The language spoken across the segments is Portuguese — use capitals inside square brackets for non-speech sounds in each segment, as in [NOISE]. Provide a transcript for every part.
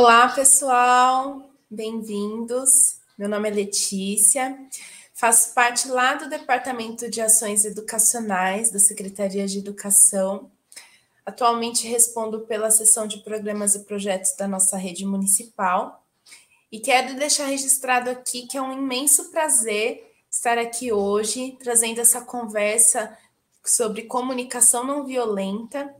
Olá, pessoal, bem-vindos. Meu nome é Letícia, faço parte lá do Departamento de Ações Educacionais da Secretaria de Educação. Atualmente respondo pela seção de programas e projetos da nossa rede municipal. E quero deixar registrado aqui que é um imenso prazer estar aqui hoje, trazendo essa conversa sobre comunicação não violenta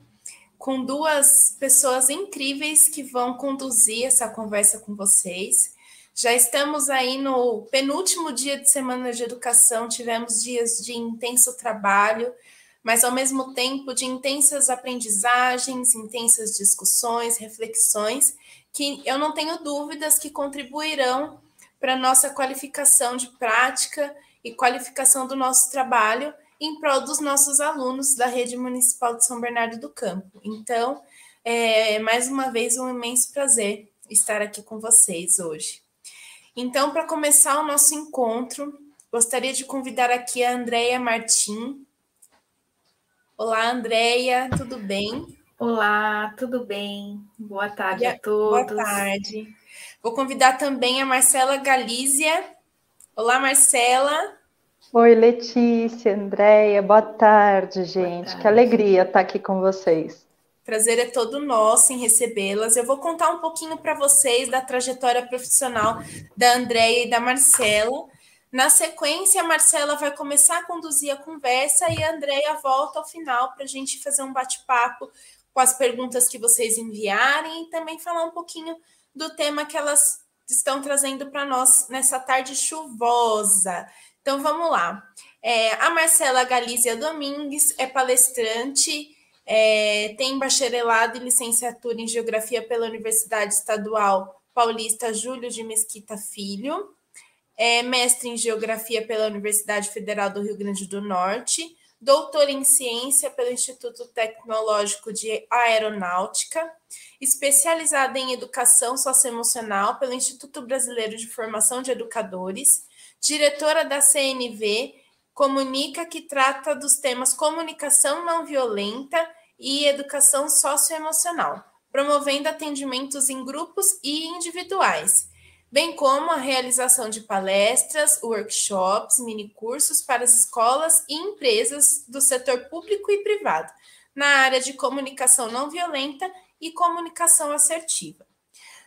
com duas pessoas incríveis que vão conduzir essa conversa com vocês. Já estamos aí no penúltimo dia de semana de educação, tivemos dias de intenso trabalho, mas ao mesmo tempo de intensas aprendizagens, intensas discussões, reflexões, que eu não tenho dúvidas que contribuirão para a nossa qualificação de prática e qualificação do nosso trabalho em prol dos nossos alunos da Rede Municipal de São Bernardo do Campo. Então, é mais uma vez um imenso prazer estar aqui com vocês hoje. Então, para começar o nosso encontro, gostaria de convidar aqui a Andréia Martim. Olá, Andréia, tudo bem? Olá, tudo bem? Boa tarde a, todos. Boa tarde. Vou convidar também a Marcela Galícia. Olá, Marcela. Oi, Letícia, Andréia, boa tarde, gente. Boa tarde. Que alegria estar aqui com vocês. Prazer é todo nosso em recebê-las. Eu vou contar um pouquinho para vocês da trajetória profissional da Andréia e da Marcela. Na sequência, a Marcela vai começar a conduzir a conversa e a Andréia volta ao final para a gente fazer um bate-papo com as perguntas que vocês enviarem e também falar um pouquinho do tema que elas estão trazendo para nós nessa tarde chuvosa. Então vamos lá. É, a Marcela Galícia Domingues é palestrante, é, tem bacharelado e licenciatura em Geografia pela Universidade Estadual Paulista Júlio de Mesquita Filho, é mestre em Geografia pela Universidade Federal do Rio Grande do Norte, doutor em Ciência pelo Instituto Tecnológico de Aeronáutica, especializada em Educação Socioemocional pelo Instituto Brasileiro de Formação de Educadores, diretora da CNV, comunica que trata dos temas comunicação não violenta e educação socioemocional, promovendo atendimentos em grupos e individuais, bem como a realização de palestras, workshops, minicursos para as escolas e empresas do setor público e privado, na área de comunicação não violenta e comunicação assertiva.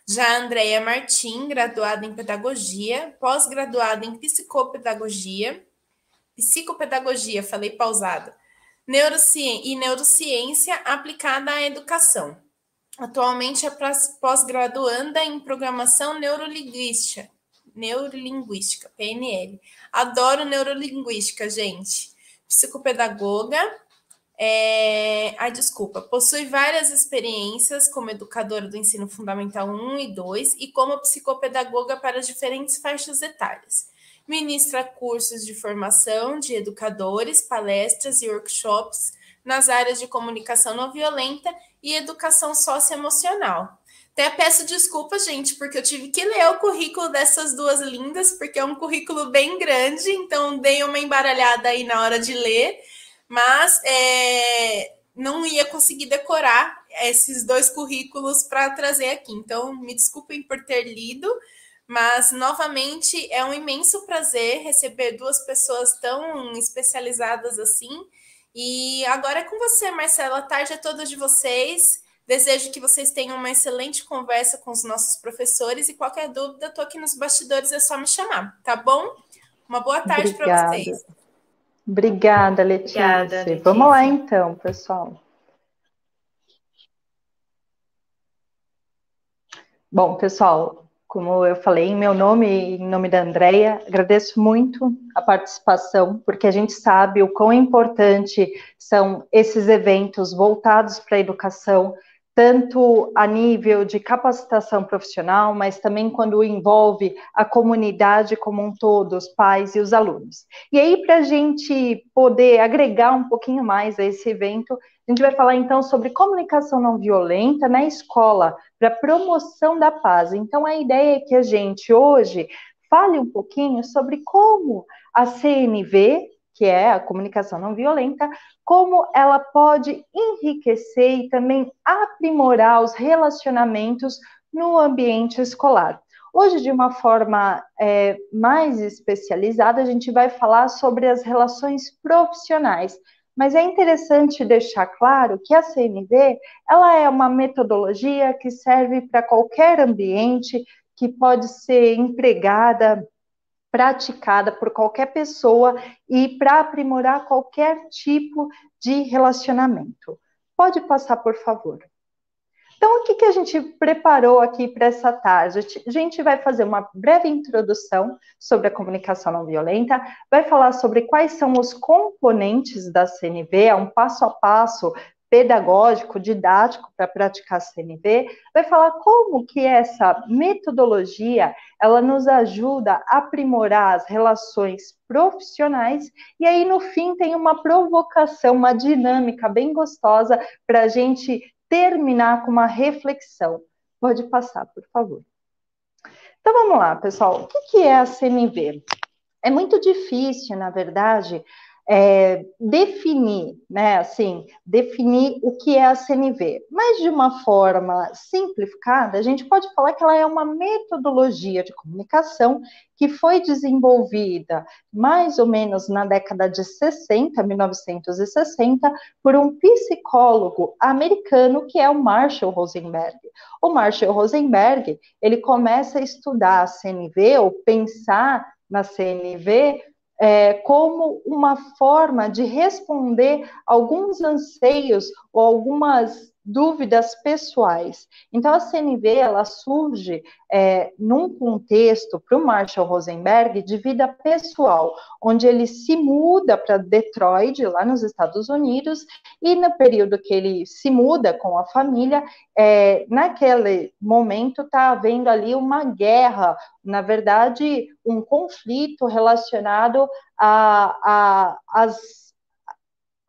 Já a Andrea Martim, graduada em Pedagogia, pós-graduada em Psicopedagogia, Psicopedagogia, falei pausada, e Neurociência aplicada à educação. Atualmente é pós-graduanda em Programação Neurolinguística, Neurolinguística, PNL. Adoro neurolinguística, gente. Psicopedagoga, é... Ai, desculpa. Possui várias experiências como educadora do ensino fundamental 1 e 2 e como psicopedagoga para diferentes faixas etárias. Ministra cursos de formação de educadores, palestras e workshops nas áreas de comunicação não violenta e educação socioemocional. Até peço desculpas, gente, porque eu tive que ler o currículo dessas duas lindas, porque é um currículo bem grande, então dei uma embaralhada aí na hora de ler mas é, não ia conseguir decorar esses dois currículos para trazer aqui. Então, me desculpem por ter lido, mas novamente é um imenso prazer receber duas pessoas tão especializadas assim. E agora é com você, Marcela. A tarde é toda de vocês. Desejo que vocês tenham uma excelente conversa com os nossos professores e qualquer dúvida, estou aqui nos bastidores, é só me chamar, tá bom? Uma boa tarde para vocês. Obrigada, Letícia. Obrigada, Letícia. Vamos lá então, pessoal. Bom, pessoal, como eu falei, em meu nome e em nome da Andrea, agradeço muito a participação, porque a gente sabe o quão importante são esses eventos voltados para a educação, tanto a nível de capacitação profissional, mas também quando envolve a comunidade como um todo, os pais e os alunos. E aí, para a gente poder agregar um pouquinho mais a esse evento, a gente vai falar então sobre comunicação não violenta na escola, para promoção da paz. Então, a ideia é que a gente hoje fale um pouquinho sobre como a CNV, que é a comunicação não violenta, como ela pode enriquecer e também aprimorar os relacionamentos no ambiente escolar. Hoje, de uma forma é, mais especializada, a gente vai falar sobre as relações profissionais. Mas é interessante deixar claro que a CNV ela é uma metodologia que serve para qualquer ambiente, que pode ser empregada, praticada por qualquer pessoa e para aprimorar qualquer tipo de relacionamento. Pode passar, por favor. Então, o que, que a gente preparou aqui para essa tarde? A gente vai fazer uma breve introdução sobre a comunicação não violenta, vai falar sobre quais são os componentes da CNV, é um passo a passo pedagógico, didático para praticar CNV, vai falar como que essa metodologia ela nos ajuda a aprimorar as relações profissionais e aí no fim tem uma provocação, uma dinâmica bem gostosa para a gente terminar com uma reflexão. Pode passar, por favor. Então vamos lá, pessoal. O que é a CNV? É muito difícil, na verdade, é, definir, né, assim, definir o que é a CNV. Mas de uma forma simplificada, a gente pode falar que ela é uma metodologia de comunicação que foi desenvolvida mais ou menos na década de 60, 1960, por um psicólogo americano que é o Marshall Rosenberg. O Marshall Rosenberg, ele começa a estudar a CNV ou pensar na CNV é, como uma forma de responder alguns anseios ou algumas dúvidas pessoais. Então, a CNV ela surge é, num contexto para o Marshall Rosenberg de vida pessoal, onde ele se muda para Detroit, lá nos Estados Unidos, e no período que ele se muda com a família, é, naquele momento está havendo ali uma guerra, na verdade, um conflito relacionado a, a as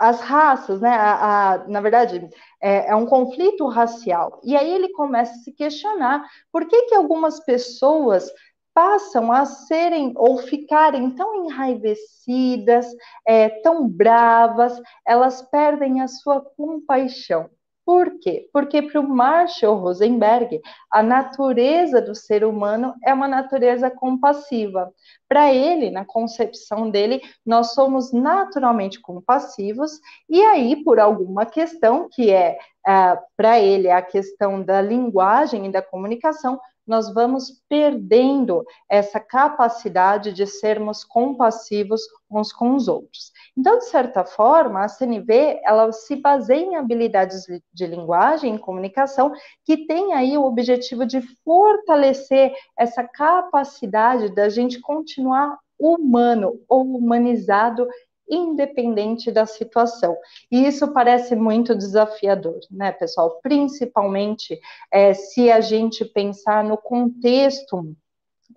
as raças, né? A, a, na verdade, é, é, um conflito racial. E aí ele começa a se questionar por que, que algumas pessoas passam a serem ou ficarem tão enraivecidas, é, tão bravas, elas perdem a sua compaixão. Por quê? Porque para o Marshall Rosenberg, a natureza do ser humano é uma natureza compassiva. Para ele, na concepção dele, nós somos naturalmente compassivos, e aí, por alguma questão, que é, é para ele a questão da linguagem e da comunicação, nós vamos perdendo essa capacidade de sermos compassivos uns com os outros. Então, de certa forma, a CNV ela se baseia em habilidades de linguagem e comunicação que tem aí o objetivo de fortalecer essa capacidade da gente continuar humano ou humanizado independente da situação. E isso parece muito desafiador, né, pessoal? Principalmente é, se a gente pensar no contexto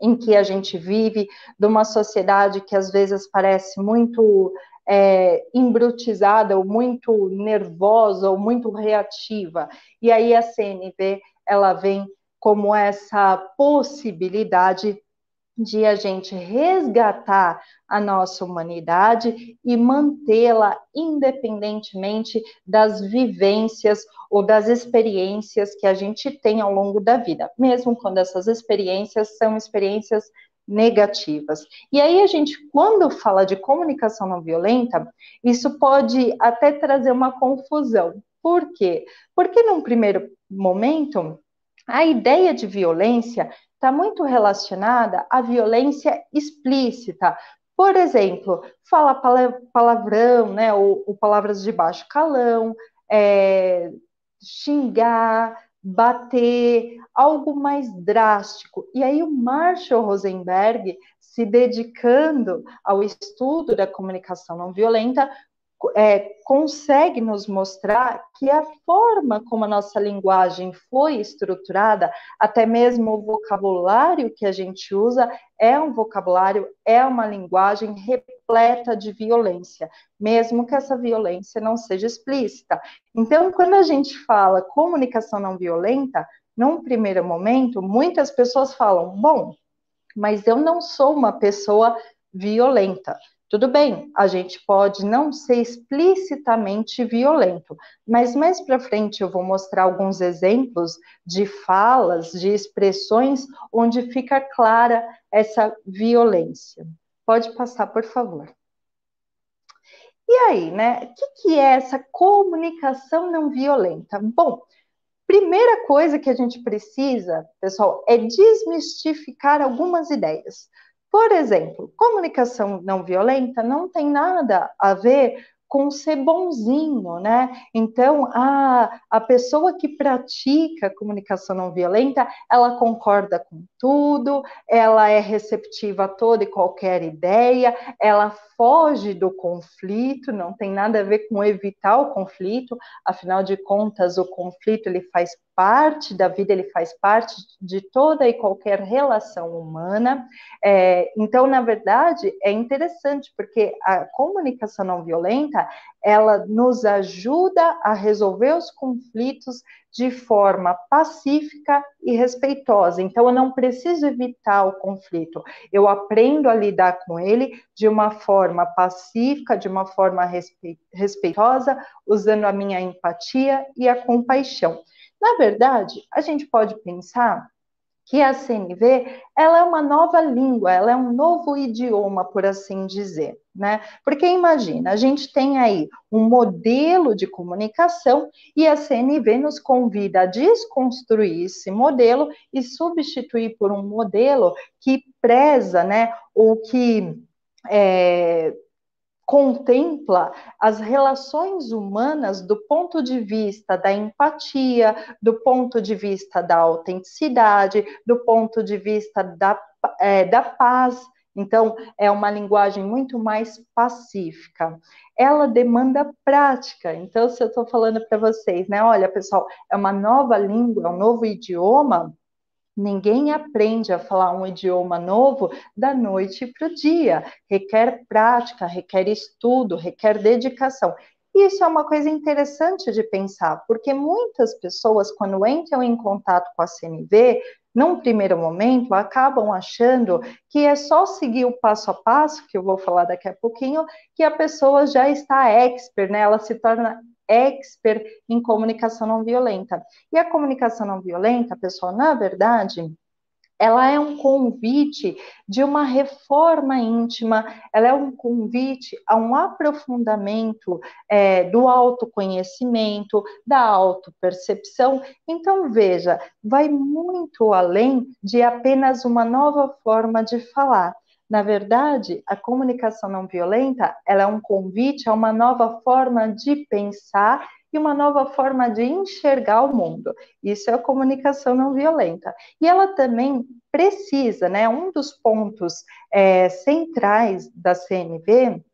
em que a gente vive, de uma sociedade que às vezes parece muito é, embrutizada, ou muito nervosa, ou muito reativa. E aí a CNV ela vem como essa possibilidade de a gente resgatar a nossa humanidade e mantê-la independentemente das vivências ou das experiências que a gente tem ao longo da vida, mesmo quando essas experiências são experiências negativas. E aí a gente, quando fala de comunicação não violenta, isso pode até trazer uma confusão. Por quê? Porque num primeiro momento, a ideia de violência está muito relacionada à violência explícita. Por exemplo, fala palavrão, né, ou, ou palavras de baixo calão, é, xingar, bater, algo mais drástico. E aí o Marshall Rosenberg, se dedicando ao estudo da comunicação não violenta, é, consegue nos mostrar que a forma como a nossa linguagem foi estruturada, até mesmo o vocabulário que a gente usa, é um vocabulário, é uma linguagem repleta de violência, mesmo que essa violência não seja explícita. Então, quando a gente fala comunicação não violenta, num primeiro momento, muitas pessoas falam: bom, mas eu não sou uma pessoa violenta. Tudo bem, a gente pode não ser explicitamente violento, mas mais para frente eu vou mostrar alguns exemplos de falas, de expressões onde fica clara essa violência. Pode passar, por favor. E aí, né? O que, que é essa comunicação não violenta? Bom, primeira coisa que a gente precisa, pessoal, é desmistificar algumas ideias. Por exemplo, comunicação não violenta não tem nada a ver com ser bonzinho, né? Então, a, a pessoa que pratica comunicação não violenta, ela concorda com tudo, ela é receptiva a toda e qualquer ideia, ela foge do conflito, não tem nada a ver com evitar o conflito, afinal de contas, o conflito ele faz parte da vida, ele faz parte de toda e qualquer relação humana. É, então, na verdade, é interessante, porque a comunicação não violenta, ela nos ajuda a resolver os conflitos de forma pacífica e respeitosa. Então, eu não preciso evitar o conflito, eu aprendo a lidar com ele de uma forma pacífica, de uma forma respeitosa, usando a minha empatia e a compaixão. Na verdade, a gente pode pensar que a CNV ela é uma nova língua, ela é um novo idioma, por assim dizer, né? Porque imagina, a gente tem aí um modelo de comunicação e a CNV nos convida a desconstruir esse modelo e substituir por um modelo que preza, né, ou que é, contempla as relações humanas do ponto de vista da empatia, do ponto de vista da autenticidade, do ponto de vista da, é, da paz. Então, é uma linguagem muito mais pacífica. Ela demanda prática. Então, se eu estou falando para vocês, né? Olha, pessoal, é uma nova língua, é um novo idioma Ninguém aprende a falar um idioma novo da noite para o dia. Requer prática, requer estudo, requer dedicação. Isso é uma coisa interessante de pensar, porque muitas pessoas, quando entram em contato com a CNV, num primeiro momento, acabam achando que é só seguir o passo a passo, que eu vou falar daqui a pouquinho, que a pessoa já está expert, né? Ela se torna expert em comunicação não violenta. E a comunicação não violenta, pessoal, na verdade, ela é um convite de uma reforma íntima, ela é um convite a um aprofundamento é, do autoconhecimento, da autopercepção. Então, veja, vai muito além de apenas uma nova forma de falar. Na verdade, a comunicação não violenta, ela é um convite a uma nova forma de pensar e uma nova forma de enxergar o mundo. Isso é a comunicação não violenta. E ela também precisa, né? Um dos pontos é, centrais da CNV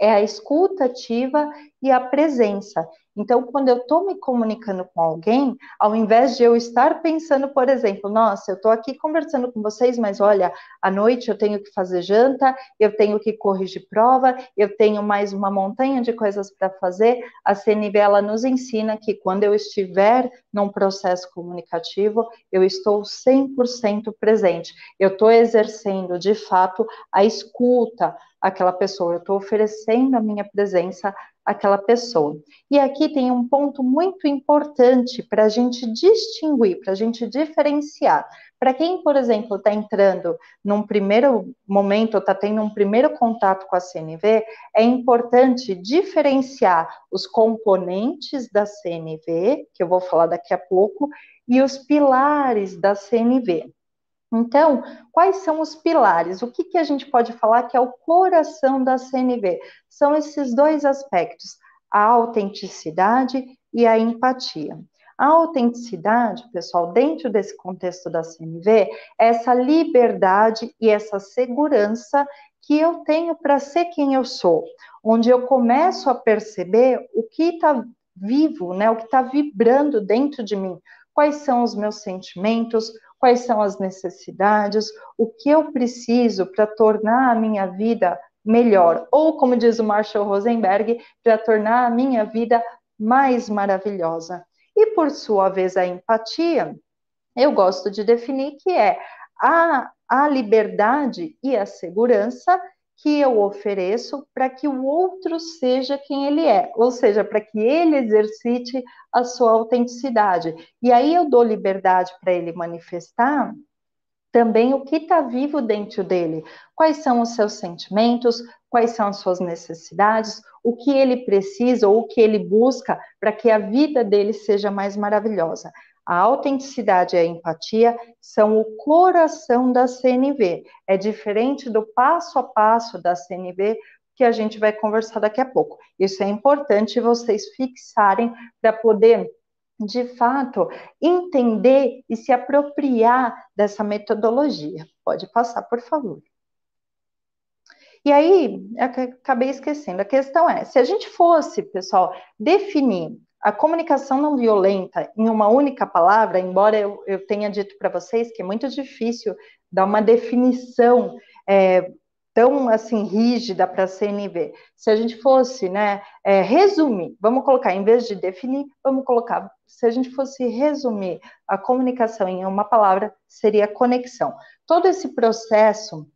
é a escuta ativa e a presença. Então, quando eu estou me comunicando com alguém, ao invés de eu estar pensando, por exemplo, nossa, eu estou aqui conversando com vocês, mas olha, à noite eu tenho que fazer janta, eu tenho que corrigir prova, eu tenho mais uma montanha de coisas para fazer, a CNV nos ensina que quando eu estiver num processo comunicativo, eu estou 100% presente. Eu estou exercendo, de fato, a escuta àquela pessoa, eu estou oferecendo a minha presença aquela pessoa. E aqui tem um ponto muito importante para a gente distinguir, para a gente diferenciar. Para quem, por exemplo, está entrando num primeiro momento, está tendo um primeiro contato com a CNV, é importante diferenciar os componentes da CNV, que eu vou falar daqui a pouco, e os pilares da CNV. Então, quais são os pilares? O que, que a gente pode falar que é o coração da CNV? São esses dois aspectos, a autenticidade e a empatia. A autenticidade, pessoal, dentro desse contexto da CNV, é essa liberdade e essa segurança que eu tenho para ser quem eu sou, onde eu começo a perceber o que está vivo, né, o que está vibrando dentro de mim, quais são os meus sentimentos, quais são as necessidades, o que eu preciso para tornar a minha vida melhor, ou como diz o Marshall Rosenberg, para tornar a minha vida mais maravilhosa. E por sua vez, a empatia, eu gosto de definir que é a, a liberdade e a segurança que eu ofereço para que o outro seja quem ele é, ou seja, para que ele exercite a sua autenticidade. E aí eu dou liberdade para ele manifestar também o que está vivo dentro dele, quais são os seus sentimentos, quais são as suas necessidades, o que ele precisa ou o que ele busca para que a vida dele seja mais maravilhosa. A autenticidade e a empatia são o coração da CNV. É diferente do passo a passo da CNV que a gente vai conversar daqui a pouco. Isso é importante vocês fixarem para poder de fato, entender e se apropriar dessa metodologia. Pode passar, por favor. E aí, acabei esquecendo, a questão é, se a gente fosse, pessoal, definir a comunicação não violenta em uma única palavra, embora eu, eu tenha dito para vocês que é muito difícil dar uma definição é, tão assim rígida para a CNV. Se a gente fosse, né, é, resumir, vamos colocar, em vez de definir, vamos colocar, se a gente fosse resumir a comunicação em uma palavra, seria conexão. Todo esse processo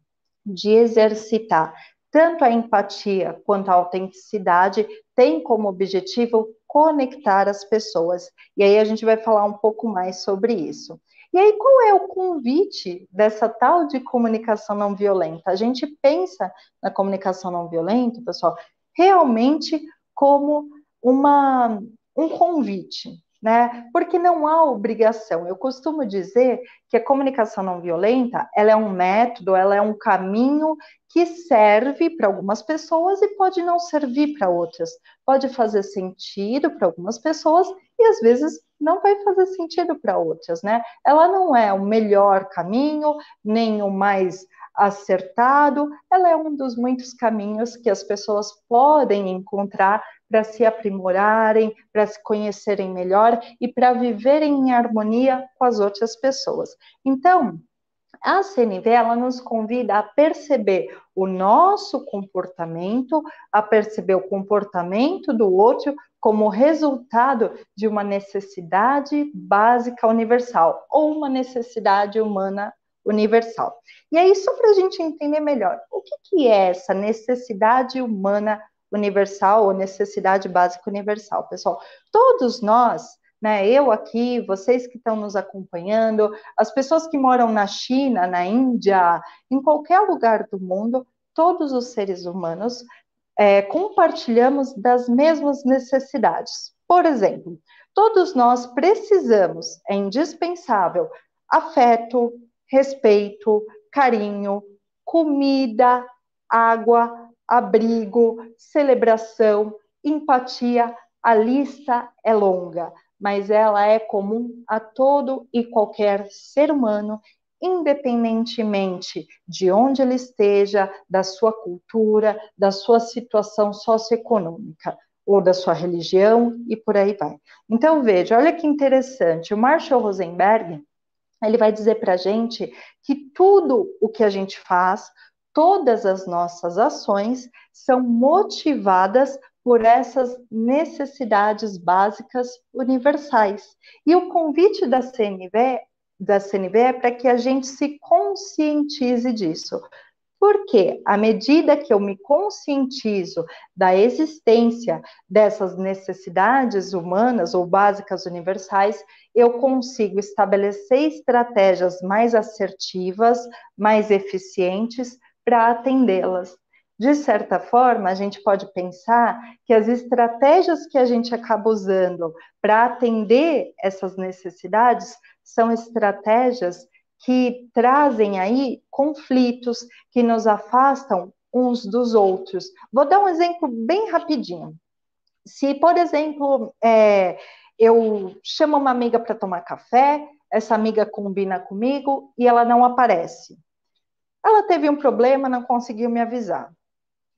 de exercitar tanto a empatia quanto a autenticidade tem como objetivo conectar as pessoas. E aí a gente vai falar um pouco mais sobre isso. E aí, qual é o convite dessa tal de comunicação não violenta? A gente pensa na comunicação não violenta, pessoal, realmente como uma, um convite, né? Porque não há obrigação. Eu costumo dizer que a comunicação não violenta, ela é um método, ela é um caminho que serve para algumas pessoas e pode não servir para outras. Pode fazer sentido para algumas pessoas e às vezes não vai fazer sentido para outras, né? Ela não é o melhor caminho, nem o mais acertado, ela é um dos muitos caminhos que as pessoas podem encontrar para se aprimorarem, para se conhecerem melhor e para viverem em harmonia com as outras pessoas. Então, a CNV ela nos convida a perceber o nosso comportamento, a perceber o comportamento do outro como resultado de uma necessidade básica universal ou uma necessidade humana universal. E aí, só para a gente entender melhor, o que, que é essa necessidade humana universal ou necessidade básica universal, pessoal? Todos nós, né, eu aqui, vocês que estão nos acompanhando, as pessoas que moram na China, na Índia, em qualquer lugar do mundo, todos os seres humanos é, compartilhamos das mesmas necessidades. Por exemplo, todos nós precisamos, é indispensável, afeto, respeito, carinho, comida, água, abrigo, celebração, empatia. A lista é longa, mas ela é comum a todo e qualquer ser humano, independentemente de onde ele esteja, da sua cultura, da sua situação socioeconômica ou da sua religião e por aí vai. Então veja, olha que interessante, o Marshall Rosenberg, ele vai dizer para a gente que tudo o que a gente faz, todas as nossas ações são motivadas por essas necessidades básicas universais. E o convite da CNV, da CNV é para que a gente se conscientize disso. Porque à medida que eu me conscientizo da existência dessas necessidades humanas ou básicas universais, eu consigo estabelecer estratégias mais assertivas, mais eficientes para atendê-las. De certa forma, a gente pode pensar que as estratégias que a gente acaba usando para atender essas necessidades são estratégias que trazem aí conflitos, que nos afastam uns dos outros. Vou dar um exemplo bem rapidinho. Se, por exemplo, é, eu chamo uma amiga para tomar café, essa amiga combina comigo e ela não aparece. Ela teve um problema, não conseguiu me avisar.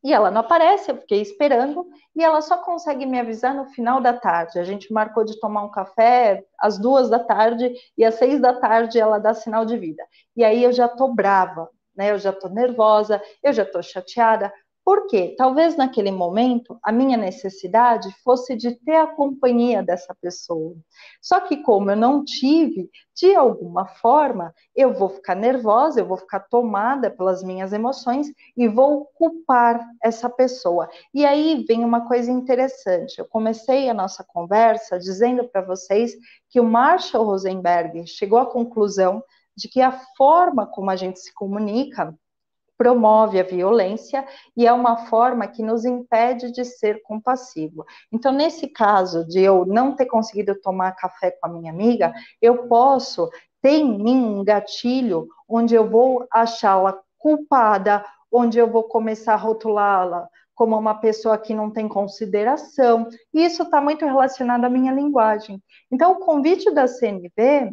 E ela não aparece, eu fiquei esperando, e ela só consegue me avisar no final da tarde. A gente marcou de tomar um café às duas da tarde, e às seis da tarde ela dá sinal de vida. E aí eu já tô brava, né? Eu já tô nervosa, eu já tô chateada. Por quê? Talvez naquele momento a minha necessidade fosse de ter a companhia dessa pessoa. Só que, como eu não tive, de alguma forma, eu vou ficar nervosa, eu vou ficar tomada pelas minhas emoções e vou culpar essa pessoa. E aí vem uma coisa interessante. Eu comecei a nossa conversa dizendo para vocês que o Marshall Rosenberg chegou à conclusão de que a forma como a gente se comunica promove a violência e é uma forma que nos impede de ser compassivo. Então, nesse caso de eu não ter conseguido tomar café com a minha amiga, eu posso ter em mim um gatilho onde eu vou achá-la culpada, onde eu vou começar a rotulá-la como uma pessoa que não tem consideração, e isso está muito relacionado à minha linguagem. Então, o convite da CNV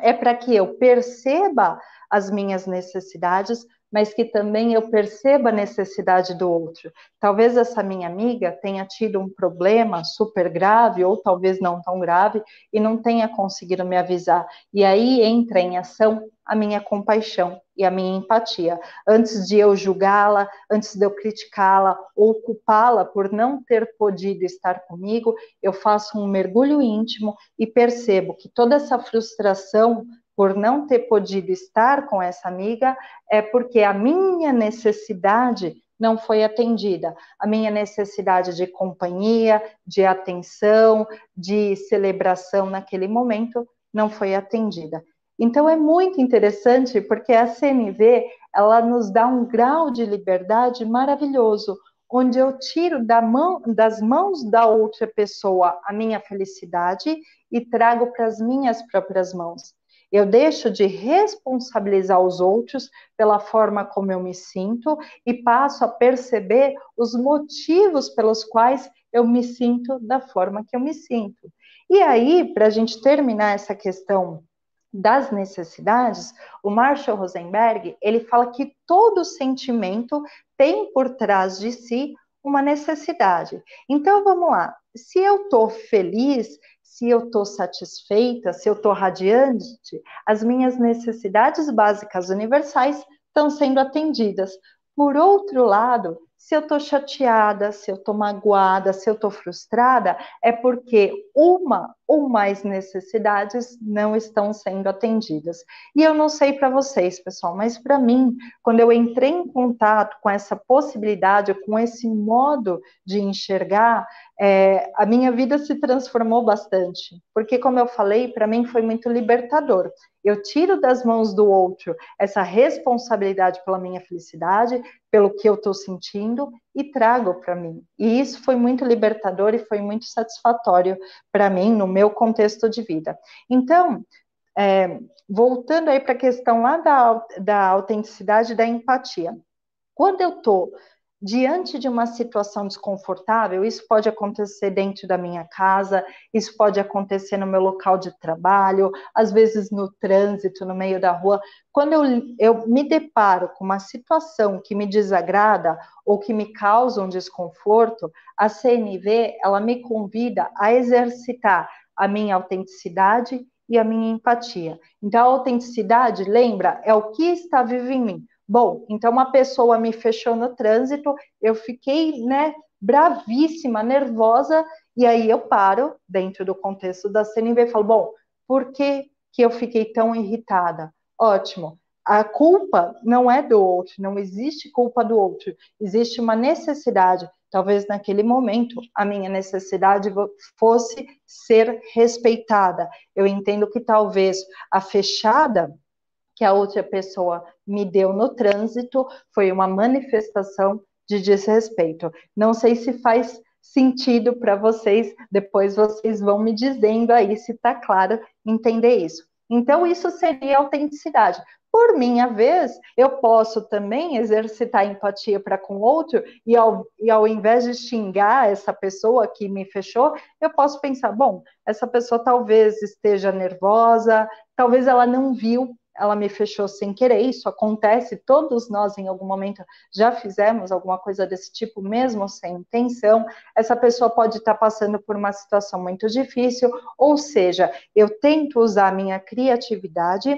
é para que eu perceba as minhas necessidades, mas que também eu perceba a necessidade do outro. Talvez essa minha amiga tenha tido um problema super grave, ou talvez não tão grave, e não tenha conseguido me avisar. E aí entra em ação a minha compaixão e a minha empatia. Antes de eu julgá-la, antes de eu criticá-la ou culpá-la por não ter podido estar comigo, eu faço um mergulho íntimo e percebo que toda essa frustração por não ter podido estar com essa amiga é porque a minha necessidade não foi atendida. A minha necessidade de companhia, de atenção, de celebração naquele momento não foi atendida. Então é muito interessante porque a CNV ela nos dá um grau de liberdade maravilhoso, onde eu tiro da mão, das mãos da outra pessoa a minha felicidade e trago para as minhas próprias mãos. Eu deixo de responsabilizar os outros pela forma como eu me sinto e passo a perceber os motivos pelos quais eu me sinto da forma que eu me sinto. E aí, para a gente terminar essa questão das necessidades, o Marshall Rosenberg, ele fala que todo sentimento tem por trás de si uma necessidade. Então, vamos lá. Se eu estou feliz, se eu estou satisfeita, se eu estou radiante, as minhas necessidades básicas universais estão sendo atendidas. Por outro lado, se eu estou chateada, se eu estou magoada, se eu estou frustrada, é porque uma ou mais necessidades não estão sendo atendidas. E eu não sei para vocês, pessoal, mas para mim, quando eu entrei em contato com essa possibilidade, com esse modo de enxergar, é, a minha vida se transformou bastante. Porque, como eu falei, para mim foi muito libertador. Eu tiro das mãos do outro essa responsabilidade pela minha felicidade, pelo que eu estou sentindo e trago para mim. E isso foi muito libertador e foi muito satisfatório para mim no meu contexto de vida. Então, é, voltando aí para a questão lá da, da autenticidade da empatia. Quando eu estou diante de uma situação desconfortável, isso pode acontecer dentro da minha casa, isso pode acontecer no meu local de trabalho, às vezes no trânsito, no meio da rua. Quando eu, eu me deparo com uma situação que me desagrada ou que me causa um desconforto, a CNV ela me convida a exercitar a minha autenticidade e a minha empatia. Então, a autenticidade, lembra, é o que está vivo em mim. Bom, então uma pessoa me fechou no trânsito, eu fiquei, né, bravíssima, nervosa, e aí eu paro dentro do contexto da CNV e falo, bom, por que, que eu fiquei tão irritada? Ótimo. A culpa não é do outro, não existe culpa do outro, existe uma necessidade. Talvez naquele momento a minha necessidade fosse ser respeitada. Eu entendo que talvez a fechada que a outra pessoa me deu no trânsito foi uma manifestação de desrespeito. Não sei se faz sentido para vocês, depois vocês vão me dizendo aí se está claro entender isso. Então, isso seria autenticidade. Por minha vez, eu posso também exercitar empatia para com outro e ao, e ao invés de xingar essa pessoa que me fechou, eu posso pensar: bom, essa pessoa talvez esteja nervosa, talvez ela não viu ela me fechou sem querer, isso acontece, todos nós em algum momento já fizemos alguma coisa desse tipo, mesmo sem intenção. Essa pessoa pode estar passando por uma situação muito difícil, ou seja, eu tento usar a minha criatividade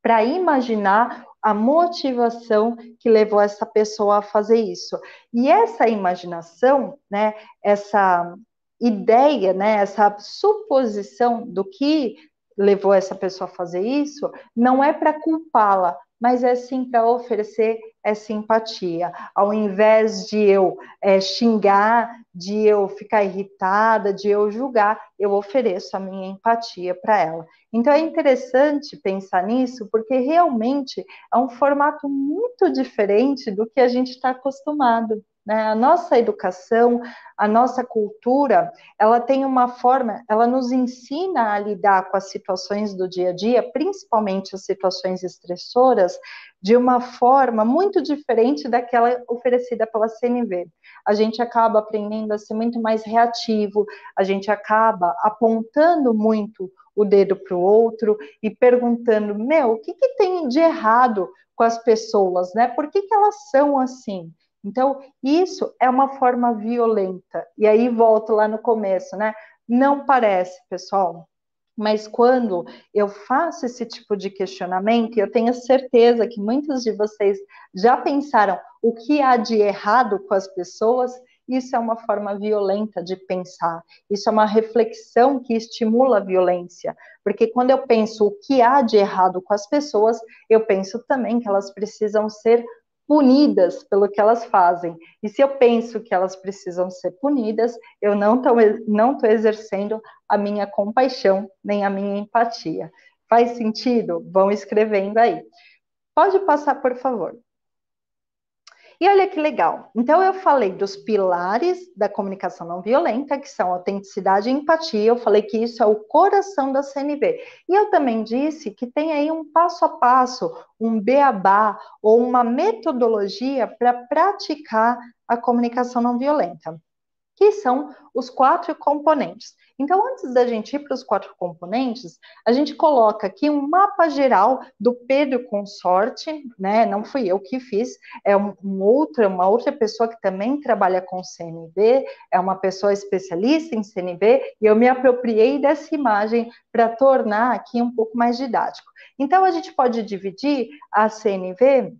para imaginar a motivação que levou essa pessoa a fazer isso. E essa imaginação, né, essa ideia, né, essa suposição do que levou essa pessoa a fazer isso, não é para culpá-la, mas é sim para oferecer essa empatia. Ao invés de eu é, xingar, de eu ficar irritada, de eu julgar, eu ofereço a minha empatia para ela. Então é interessante pensar nisso, porque realmente é um formato muito diferente do que a gente está acostumado. Né? A nossa educação, a nossa cultura, ela tem uma forma, ela nos ensina a lidar com as situações do dia a dia, principalmente as situações estressoras, de uma forma muito diferente daquela oferecida pela CNV. A gente acaba aprendendo a ser muito mais reativo, a gente acaba apontando muito o dedo para o outro e perguntando: meu, o que, que tem de errado com as pessoas, né? Por que, que elas são assim? Então, isso é uma forma violenta. E aí volto lá no começo, né? Não parece, pessoal, mas quando eu faço esse tipo de questionamento, eu tenho certeza que muitos de vocês já pensaram o que há de errado com as pessoas, isso é uma forma violenta de pensar. Isso é uma reflexão que estimula a violência. Porque quando eu penso o que há de errado com as pessoas, eu penso também que elas precisam ser punidas pelo que elas fazem. E se eu penso que elas precisam ser punidas, eu não estou não tô exercendo a minha compaixão nem a minha empatia. Faz sentido? Vão escrevendo aí. Pode passar, por favor. E olha que legal. Então, eu falei dos pilares da comunicação não violenta, que são autenticidade e empatia. Eu falei que isso é o coração da CNV. E eu também disse que tem aí um passo a passo, um beabá ou uma metodologia para praticar a comunicação não violenta, que são os quatro componentes. Então, antes da gente ir para os quatro componentes, a gente coloca aqui um mapa geral do Pedro Consorte, né? Não fui eu que fiz, é um, um outra, uma outra pessoa que também trabalha com CNV, é uma pessoa especialista em CNV, e eu me apropriei dessa imagem para tornar aqui um pouco mais didático. Então, a gente pode dividir a CNV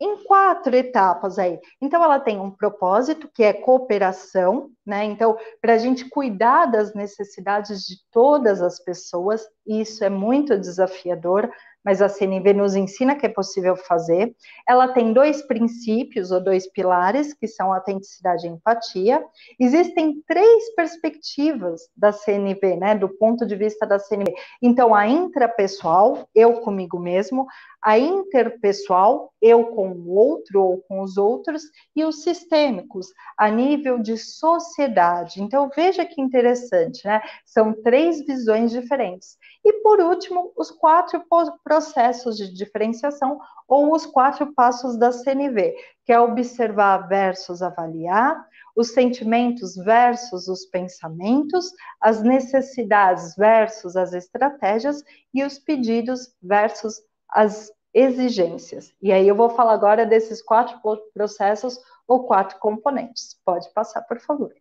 em quatro etapas aí. Então, ela tem um propósito, que é cooperação, né? Então, para a gente cuidar das necessidades de todas as pessoas, isso é muito desafiador, mas a CNV nos ensina que é possível fazer. Ela tem dois princípios ou dois pilares, que são autenticidade e empatia. Existem três perspectivas da CNV, né, do ponto de vista da CNV. Então, a intrapessoal, eu comigo mesmo, a interpessoal, eu com o outro ou com os outros, e os sistêmicos, a nível de sociedade. Então, veja que interessante, né? São três visões diferentes. E, por último, os quatro processos de diferenciação, ou os quatro passos da CNV, que é observar versus avaliar, os sentimentos versus os pensamentos, as necessidades versus as estratégias e os pedidos versus as exigências. E aí eu vou falar agora desses quatro processos ou quatro componentes. Pode passar, por favor.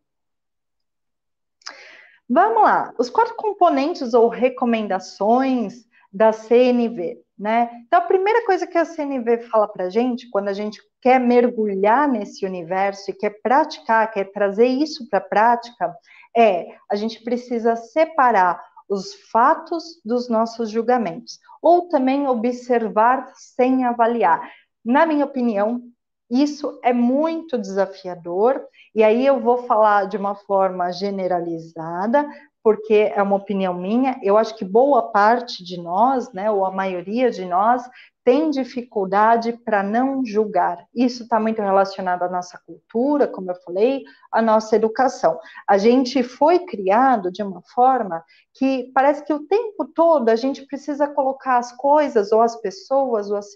Vamos lá, os quatro componentes ou recomendações da CNV, né? Então, a primeira coisa que a CNV fala para gente, quando a gente quer mergulhar nesse universo e quer praticar, quer trazer isso para a prática, é a gente precisa separar os fatos dos nossos julgamentos, ou também observar sem avaliar. Na minha opinião, isso é muito desafiador, e aí eu vou falar de uma forma generalizada, porque é uma opinião minha. Eu acho que boa parte de nós, né, ou a maioria de nós, tem dificuldade para não julgar. Isso está muito relacionado à nossa cultura, como eu falei, à nossa educação. A gente foi criado de uma forma que parece que o tempo todo a gente precisa colocar as coisas, ou as pessoas, ou as,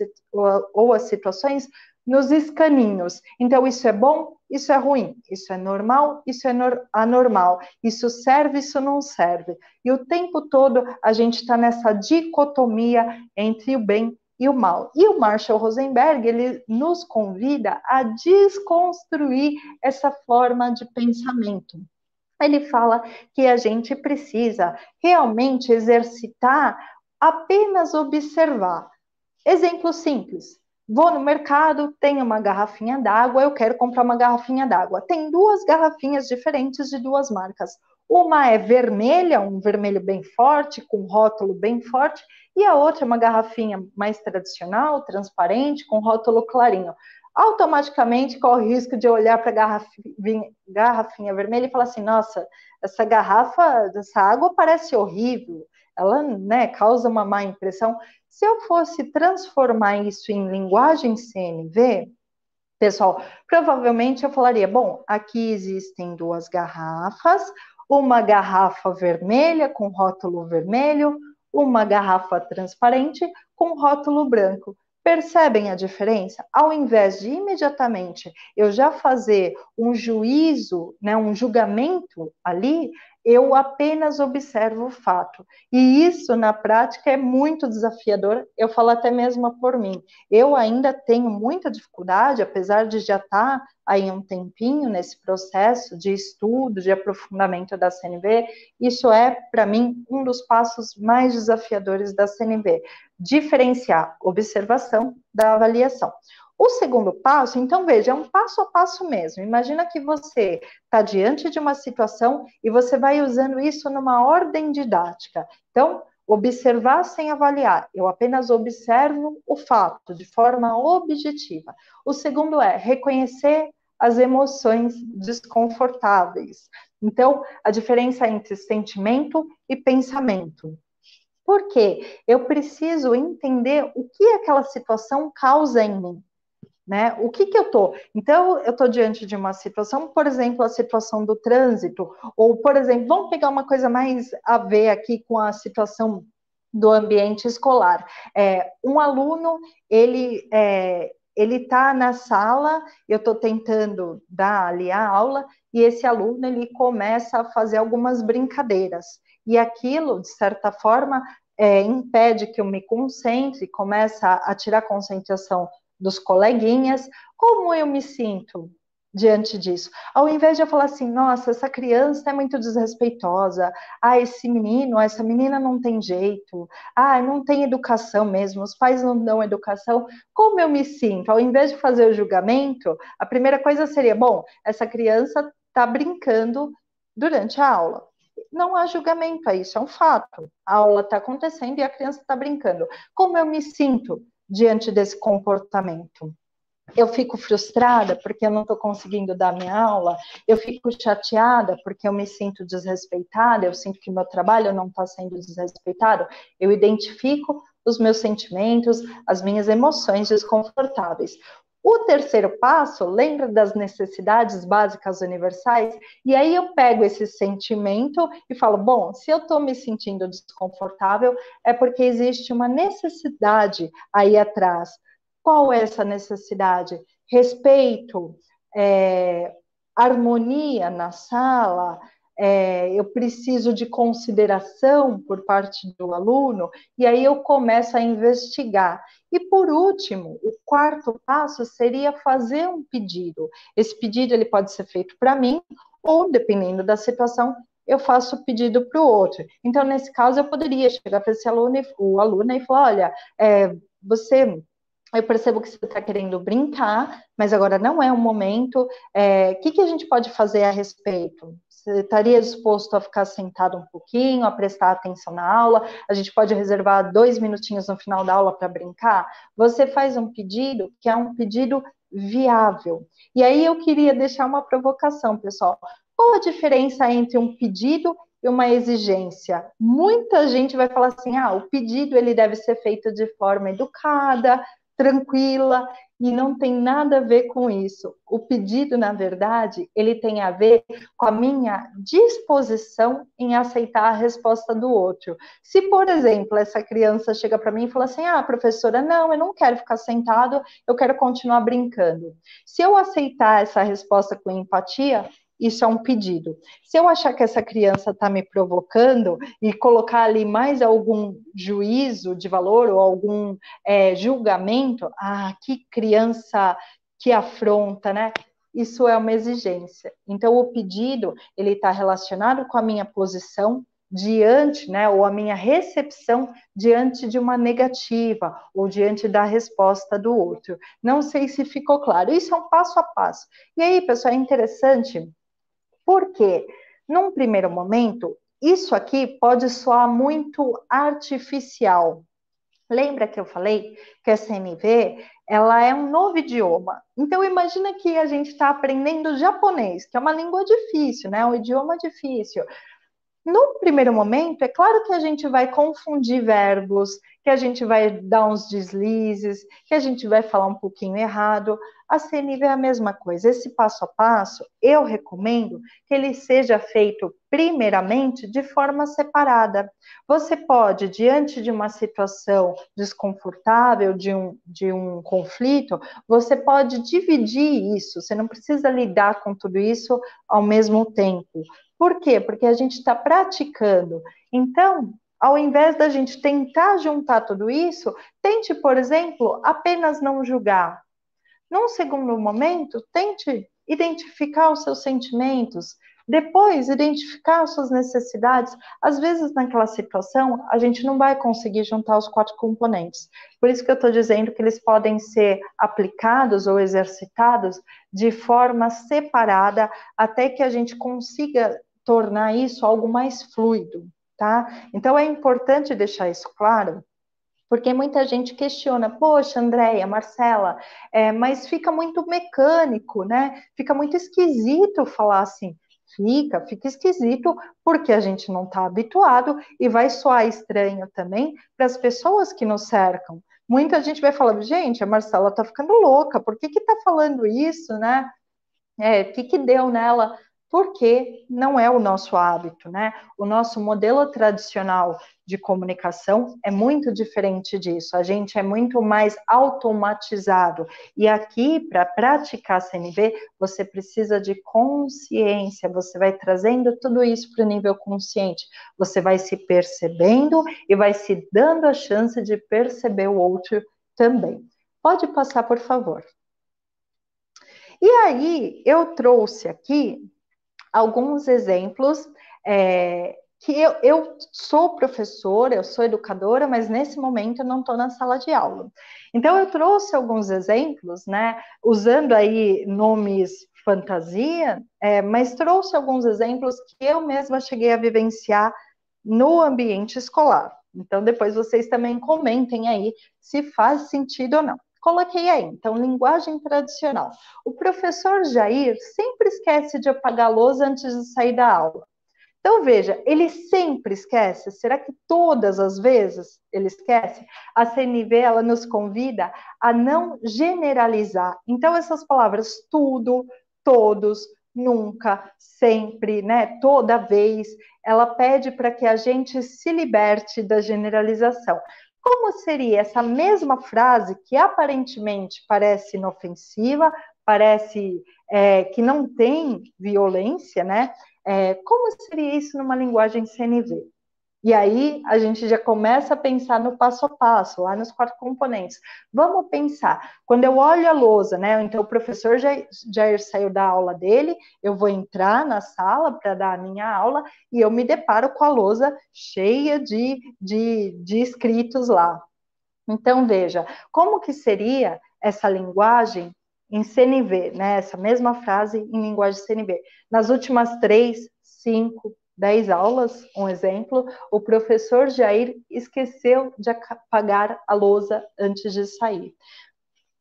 ou as situações nos escaninhos. Então, isso é bom, isso é ruim, isso é normal, isso é anormal, isso serve, isso não serve. E o tempo todo a gente está nessa dicotomia entre o bem e o mal. E o Marshall Rosenberg, ele nos convida a desconstruir essa forma de pensamento. Ele fala que a gente precisa realmente exercitar apenas observar, Exemplo simples. Vou no mercado, tem uma garrafinha d'água, eu quero comprar uma garrafinha d'água. Tem duas garrafinhas diferentes de duas marcas. Uma é vermelha, um vermelho bem forte, com rótulo bem forte, e a outra é uma garrafinha mais tradicional, transparente, com rótulo clarinho. Automaticamente corre o risco de olhar para a garrafinha, garrafinha vermelha e falar assim: nossa, essa garrafa, essa água parece horrível, ela né, causa uma má impressão. Se eu fosse transformar isso em linguagem CNV, pessoal, provavelmente eu falaria: bom, aqui existem duas garrafas, uma garrafa vermelha com rótulo vermelho, uma garrafa transparente com rótulo branco. Percebem a diferença? Ao invés de imediatamente eu já fazer um juízo, né, um julgamento ali, eu apenas observo o fato. E isso, na prática, é muito desafiador. Eu falo até mesmo por mim. Eu ainda tenho muita dificuldade, apesar de já estar aí um tempinho nesse processo de estudo, de aprofundamento da CNV. Isso é, para mim, um dos passos mais desafiadores da CNV. Diferenciar observação da avaliação. O segundo passo, então veja, é um passo a passo mesmo. Imagina que você está diante de uma situação e você vai usando isso numa ordem didática. Então, observar sem avaliar. Eu apenas observo o fato de forma objetiva. O segundo é reconhecer as emoções desconfortáveis. Então, a diferença entre sentimento e pensamento. Por quê? Eu preciso entender o que aquela situação causa em mim né? O que que eu tô? Então, eu tô diante de uma situação, por exemplo, a situação do trânsito, ou, por exemplo, vamos pegar uma coisa mais a ver aqui com a situação do ambiente escolar. É, um aluno, ele é, ele está na sala, eu estou tentando dar ali a aula, e esse aluno ele começa a fazer algumas brincadeiras. E aquilo, de certa forma, é, impede que eu me concentre, começa a tirar concentração dos coleguinhas, como eu me sinto diante disso? Ao invés de eu falar assim, nossa, essa criança é muito desrespeitosa, ah, esse menino, essa menina não tem jeito, ah, não tem educação mesmo, os pais não dão educação, como eu me sinto? Ao invés de fazer o julgamento, a primeira coisa seria, bom, essa criança está brincando durante a aula. Não há julgamento, isso é um fato. A aula está acontecendo e a criança está brincando. Como eu me sinto? Diante desse comportamento. Eu fico frustrada porque eu não estou conseguindo dar minha aula, eu fico chateada porque eu me sinto desrespeitada, eu sinto que meu trabalho não está sendo desrespeitado. Eu identifico os meus sentimentos, as minhas emoções desconfortáveis. O terceiro passo, lembra das necessidades básicas universais? E aí eu pego esse sentimento e falo: bom, se eu estou me sentindo desconfortável, é porque existe uma necessidade aí atrás. Qual é essa necessidade? Respeito, é, harmonia na sala, é, eu preciso de consideração por parte do aluno, e aí eu começo a investigar. E por último, o quarto passo seria fazer um pedido. Esse pedido ele pode ser feito para mim, ou dependendo da situação, eu faço o pedido para o outro. Então, nesse caso, eu poderia chegar para esse aluno, o aluno, e falar: olha, é, você eu percebo que você está querendo brincar, mas agora não é o momento. O é, que, que a gente pode fazer a respeito? Você estaria disposto a ficar sentado um pouquinho, a prestar atenção na aula? A gente pode reservar dois minutinhos no final da aula para brincar? Você faz um pedido que é um pedido viável. E aí eu queria deixar uma provocação, pessoal. Qual a diferença entre um pedido e uma exigência? Muita gente vai falar assim: ah, o pedido ele deve ser feito de forma educada, tranquila e não tem nada a ver com isso. O pedido, na verdade, ele tem a ver com a minha disposição em aceitar a resposta do outro. Se, por exemplo, essa criança chega para mim e fala assim: "Ah, professora, não, eu não quero ficar sentado, eu quero continuar brincando". Se eu aceitar essa resposta com empatia, isso é um pedido. Se eu achar que essa criança está me provocando e colocar ali mais algum juízo de valor ou algum é, julgamento, ah, que criança que afronta, né? Isso é uma exigência. Então, o pedido ele está relacionado com a minha posição diante, né, ou a minha recepção diante de uma negativa ou diante da resposta do outro. Não sei se ficou claro. Isso é um passo a passo. E aí, pessoal, é interessante porque num primeiro momento, isso aqui pode soar muito artificial. Lembra que eu falei que a CNV ela é um novo idioma. Então imagina que a gente está aprendendo japonês, que é uma língua difícil, né? Um idioma difícil. No primeiro momento, é claro que a gente vai confundir verbos, que a gente vai dar uns deslizes, que a gente vai falar um pouquinho errado. A CNV é a mesma coisa. Esse passo a passo, eu recomendo que ele seja feito primeiramente de forma separada. Você pode, diante de uma situação desconfortável, de um, de um conflito, você pode dividir isso. Você não precisa lidar com tudo isso ao mesmo tempo. Por quê? Porque a gente está praticando. Então, ao invés da gente tentar juntar tudo isso, tente, por exemplo, apenas não julgar. Num segundo momento, tente identificar os seus sentimentos, depois identificar as suas necessidades. Às vezes, naquela situação, a gente não vai conseguir juntar os quatro componentes. Por isso que eu estou dizendo que eles podem ser aplicados ou exercitados de forma separada, até que a gente consiga tornar isso algo mais fluido, tá? Então é importante deixar isso claro, porque muita gente questiona, poxa, Andréia, Marcela, é, mas fica muito mecânico, né? Fica muito esquisito falar assim. Fica, fica esquisito, porque a gente não está habituado e vai soar estranho também para as pessoas que nos cercam. Muita gente vai falando, gente, a Marcela está ficando louca, por que que tá falando isso, né? É, o que que deu nela? Porque não é o nosso hábito, né? O nosso modelo tradicional de comunicação é muito diferente disso. A gente é muito mais automatizado. E aqui, para praticar CNV, você precisa de consciência. Você vai trazendo tudo isso para o nível consciente. Você vai se percebendo e vai se dando a chance de perceber o outro também. Pode passar, por favor. E aí, eu trouxe aqui alguns exemplos. É, que eu, eu sou professora, eu sou educadora, mas nesse momento eu não estou na sala de aula. Então eu trouxe alguns exemplos, né, usando aí nomes fantasia, é, mas trouxe alguns exemplos que eu mesma cheguei a vivenciar no ambiente escolar. Então depois vocês também comentem aí se faz sentido ou não. Coloquei aí, então, linguagem tradicional. O professor Jair sempre esquece de apagar a lousa antes de sair da aula. Então, veja, ele sempre esquece. Será que todas as vezes ele esquece? A CNV, ela nos convida a não generalizar. Então, essas palavras tudo, todos, nunca, sempre, né, toda vez, ela pede para que a gente se liberte da generalização. Como seria essa mesma frase que aparentemente parece inofensiva, parece é, que não tem violência, né? É, como seria isso numa linguagem CNV? E aí a gente já começa a pensar no passo a passo, lá nos quatro componentes. Vamos pensar, quando eu olho a lousa, né? Então o professor já, já saiu da aula dele, eu vou entrar na sala para dar a minha aula e eu me deparo com a lousa cheia de, de, de escritos lá. Então veja, como que seria essa linguagem em CNV, né? Essa mesma frase em linguagem CNV. Nas últimas três, cinco, 10 aulas, um exemplo, o professor Jair esqueceu de apagar a lousa antes de sair.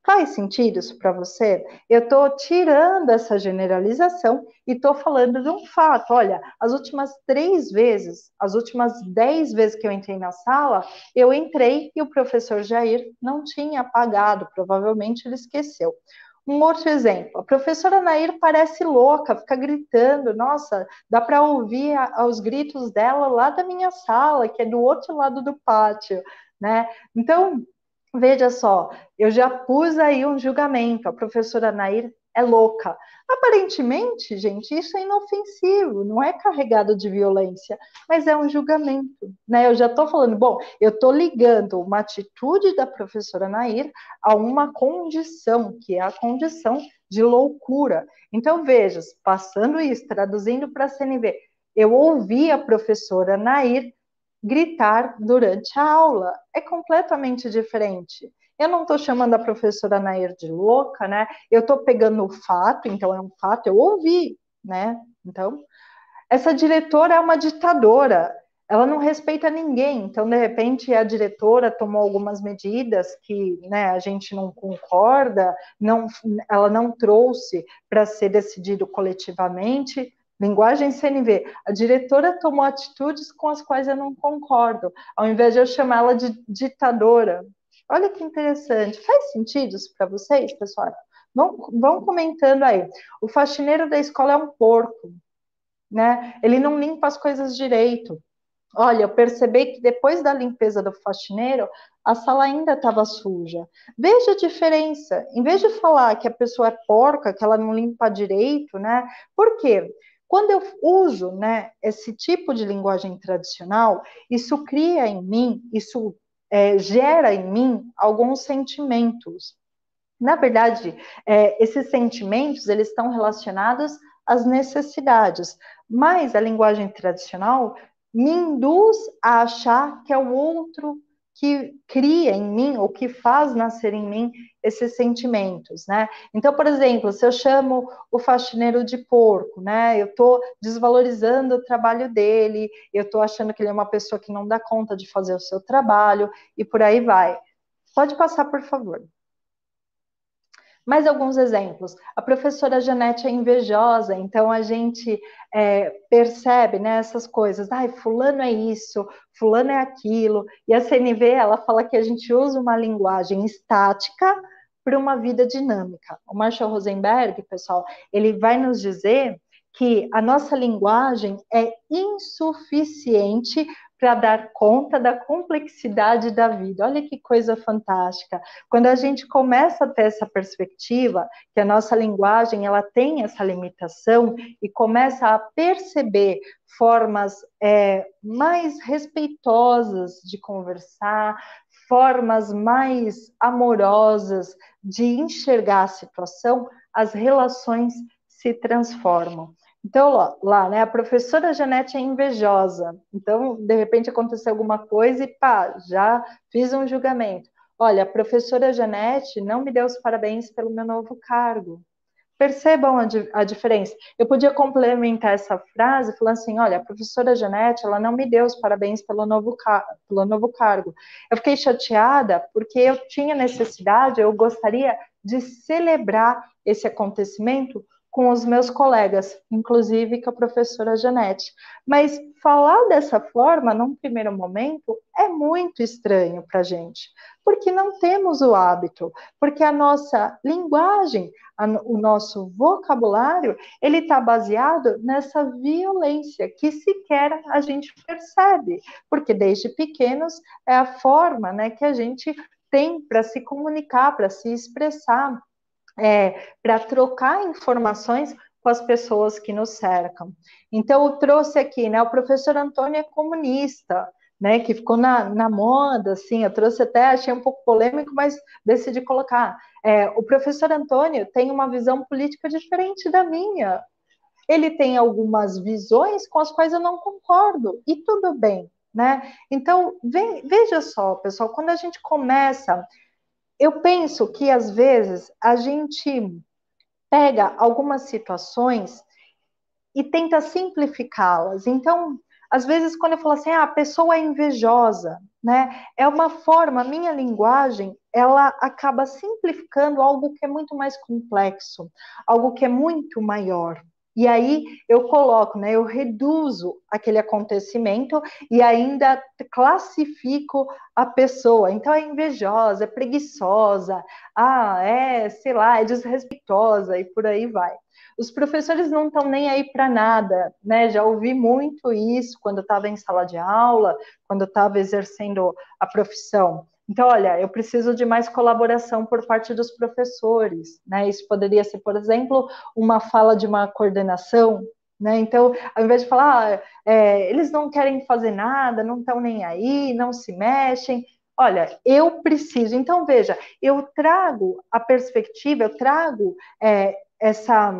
Faz sentido isso para você? Eu estou tirando essa generalização e estou falando de um fato. Olha, as últimas três vezes, as últimas dez vezes que eu entrei na sala, eu entrei e o professor Jair não tinha apagado, provavelmente ele esqueceu. Um outro exemplo, a professora Nair parece louca, fica gritando, nossa, dá para ouvir os gritos dela lá da minha sala, que é do outro lado do pátio, né? Então, veja só, eu já pus aí um julgamento, a professora Nair é louca. Aparentemente, gente, isso é inofensivo, não é carregado de violência, mas é um julgamento, né? Eu já estou falando, bom, eu estou ligando uma atitude da professora Nair a uma condição, que é a condição de loucura. Então, veja, passando isso, traduzindo para a CNV, eu ouvi a professora Nair gritar durante a aula. É completamente diferente. Eu não estou chamando a professora Nair de louca, né? Eu estou pegando o fato, então é um fato, eu ouvi, né? Então, essa diretora é uma ditadora, ela não respeita ninguém. Então, de repente, a diretora tomou algumas medidas que né, a gente não concorda, não, ela não trouxe para ser decidido coletivamente. Linguagem CNV. A diretora tomou atitudes com as quais eu não concordo, ao invés de eu chamá-la de ditadora. Olha que interessante. Faz sentido isso para vocês, pessoal? Vão, vão comentando aí. O faxineiro da escola é um porco, né? Ele não limpa as coisas direito. Olha, eu percebi que depois da limpeza do faxineiro, a sala ainda estava suja. Veja a diferença. Em vez de falar que a pessoa é porca, que ela não limpa direito, né? Por quê? Quando eu uso né, esse tipo de linguagem tradicional, isso cria em mim, isso é, gera em mim alguns sentimentos. Na verdade, é, esses sentimentos eles estão relacionados às necessidades, mas a linguagem tradicional me induz a achar que é o outro que cria em mim ou que faz nascer em mim esses sentimentos, né? Então, por exemplo, se eu chamo o faxineiro de porco, né? Eu estou desvalorizando o trabalho dele, eu estou achando que ele é uma pessoa que não dá conta de fazer o seu trabalho e por aí vai. Pode passar, por favor. Mais alguns exemplos. A professora Janete é invejosa, então a gente é, percebe né, essas coisas. Ai, fulano é isso, fulano é aquilo. E a CNV, ela fala que a gente usa uma linguagem estática para uma vida dinâmica. O Marshall Rosenberg, pessoal, ele vai nos dizer que a nossa linguagem é insuficiente para dar conta da complexidade da vida. Olha que coisa fantástica. Quando a gente começa a ter essa perspectiva, que a nossa linguagem ela tem essa limitação e começa a perceber formas é, mais respeitosas de conversar, formas mais amorosas de enxergar a situação, as relações se transformam. Então, lá, lá, né, a professora Janete é invejosa. Então, de repente aconteceu alguma coisa e pá, já fiz um julgamento. Olha, a professora Janete não me deu os parabéns pelo meu novo cargo. Percebam a, a, diferença. Eu podia complementar essa frase falando assim: olha, a professora Janete, ela não me deu os parabéns pelo novo, pelo novo cargo. Eu fiquei chateada porque eu tinha necessidade, eu gostaria de celebrar esse acontecimento com os meus colegas, inclusive com a professora Janete. Mas falar dessa forma, num primeiro momento, é muito estranho para a gente, porque não temos o hábito, porque a nossa linguagem, a, o nosso vocabulário, ele está baseado nessa violência que sequer a gente percebe, porque desde pequenos é a forma né, que a gente tem para se comunicar, para se expressar é, para trocar informações com as pessoas que nos cercam. Então, eu trouxe aqui, né, o professor Antônio é comunista, né, que ficou na, na moda, assim, eu trouxe até, achei um pouco polêmico, mas decidi colocar. É, o professor Antônio tem uma visão política diferente da minha. Ele tem algumas visões com as quais eu não concordo, e tudo bem, né? Então, vem, veja só, pessoal, quando a gente começa eu penso que às vezes a gente pega algumas situações e tenta simplificá-las. Então, às vezes, quando eu falo assim, ah, a pessoa é invejosa, né? É uma forma, minha linguagem, ela acaba simplificando algo que é muito mais complexo, algo que é muito maior. E aí eu coloco, né, eu reduzo aquele acontecimento e ainda classifico a pessoa. Então é invejosa, é preguiçosa, ah, é, sei lá, é desrespeitosa e por aí vai. Os professores não estão nem aí para nada, né? Já ouvi muito isso quando eu estava em sala de aula, quando eu estava exercendo a profissão. Então, olha, eu preciso de mais colaboração por parte dos professores, né? Isso poderia ser, por exemplo, uma fala de uma coordenação, né? Então, ao invés de falar, ah, é, eles não querem fazer nada, não estão nem aí, não se mexem. Olha, eu preciso. Então, veja, eu trago a perspectiva, eu trago é, essa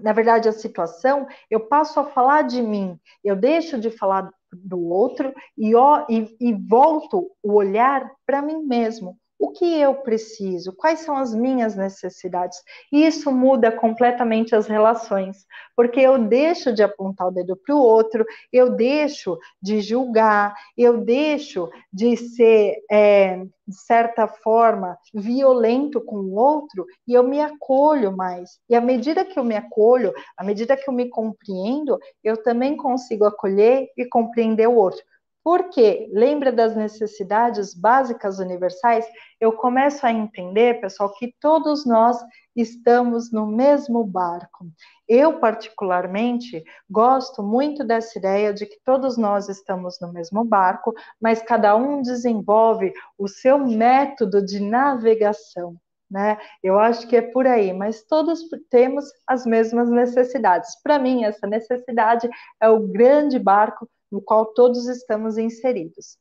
na verdade, a situação, eu passo a falar de mim, eu deixo de falar do outro e, ó, e, e volto o olhar para mim mesmo o que eu preciso, quais são as minhas necessidades. E isso muda completamente as relações, porque eu deixo de apontar o dedo para o outro, eu deixo de julgar, eu deixo de ser, é, de certa forma, violento com o outro e eu me acolho mais. E à medida que eu me acolho, à medida que eu me compreendo, eu também consigo acolher e compreender o outro. Porque lembra das necessidades básicas universais? Eu começo a entender, pessoal, que todos nós estamos no mesmo barco. Eu, particularmente, gosto muito dessa ideia de que todos nós estamos no mesmo barco, mas cada um desenvolve o seu método de navegação. Né? Eu acho que é por aí, mas todos temos as mesmas necessidades. Para mim, essa necessidade é o grande barco no qual todos estamos inseridos.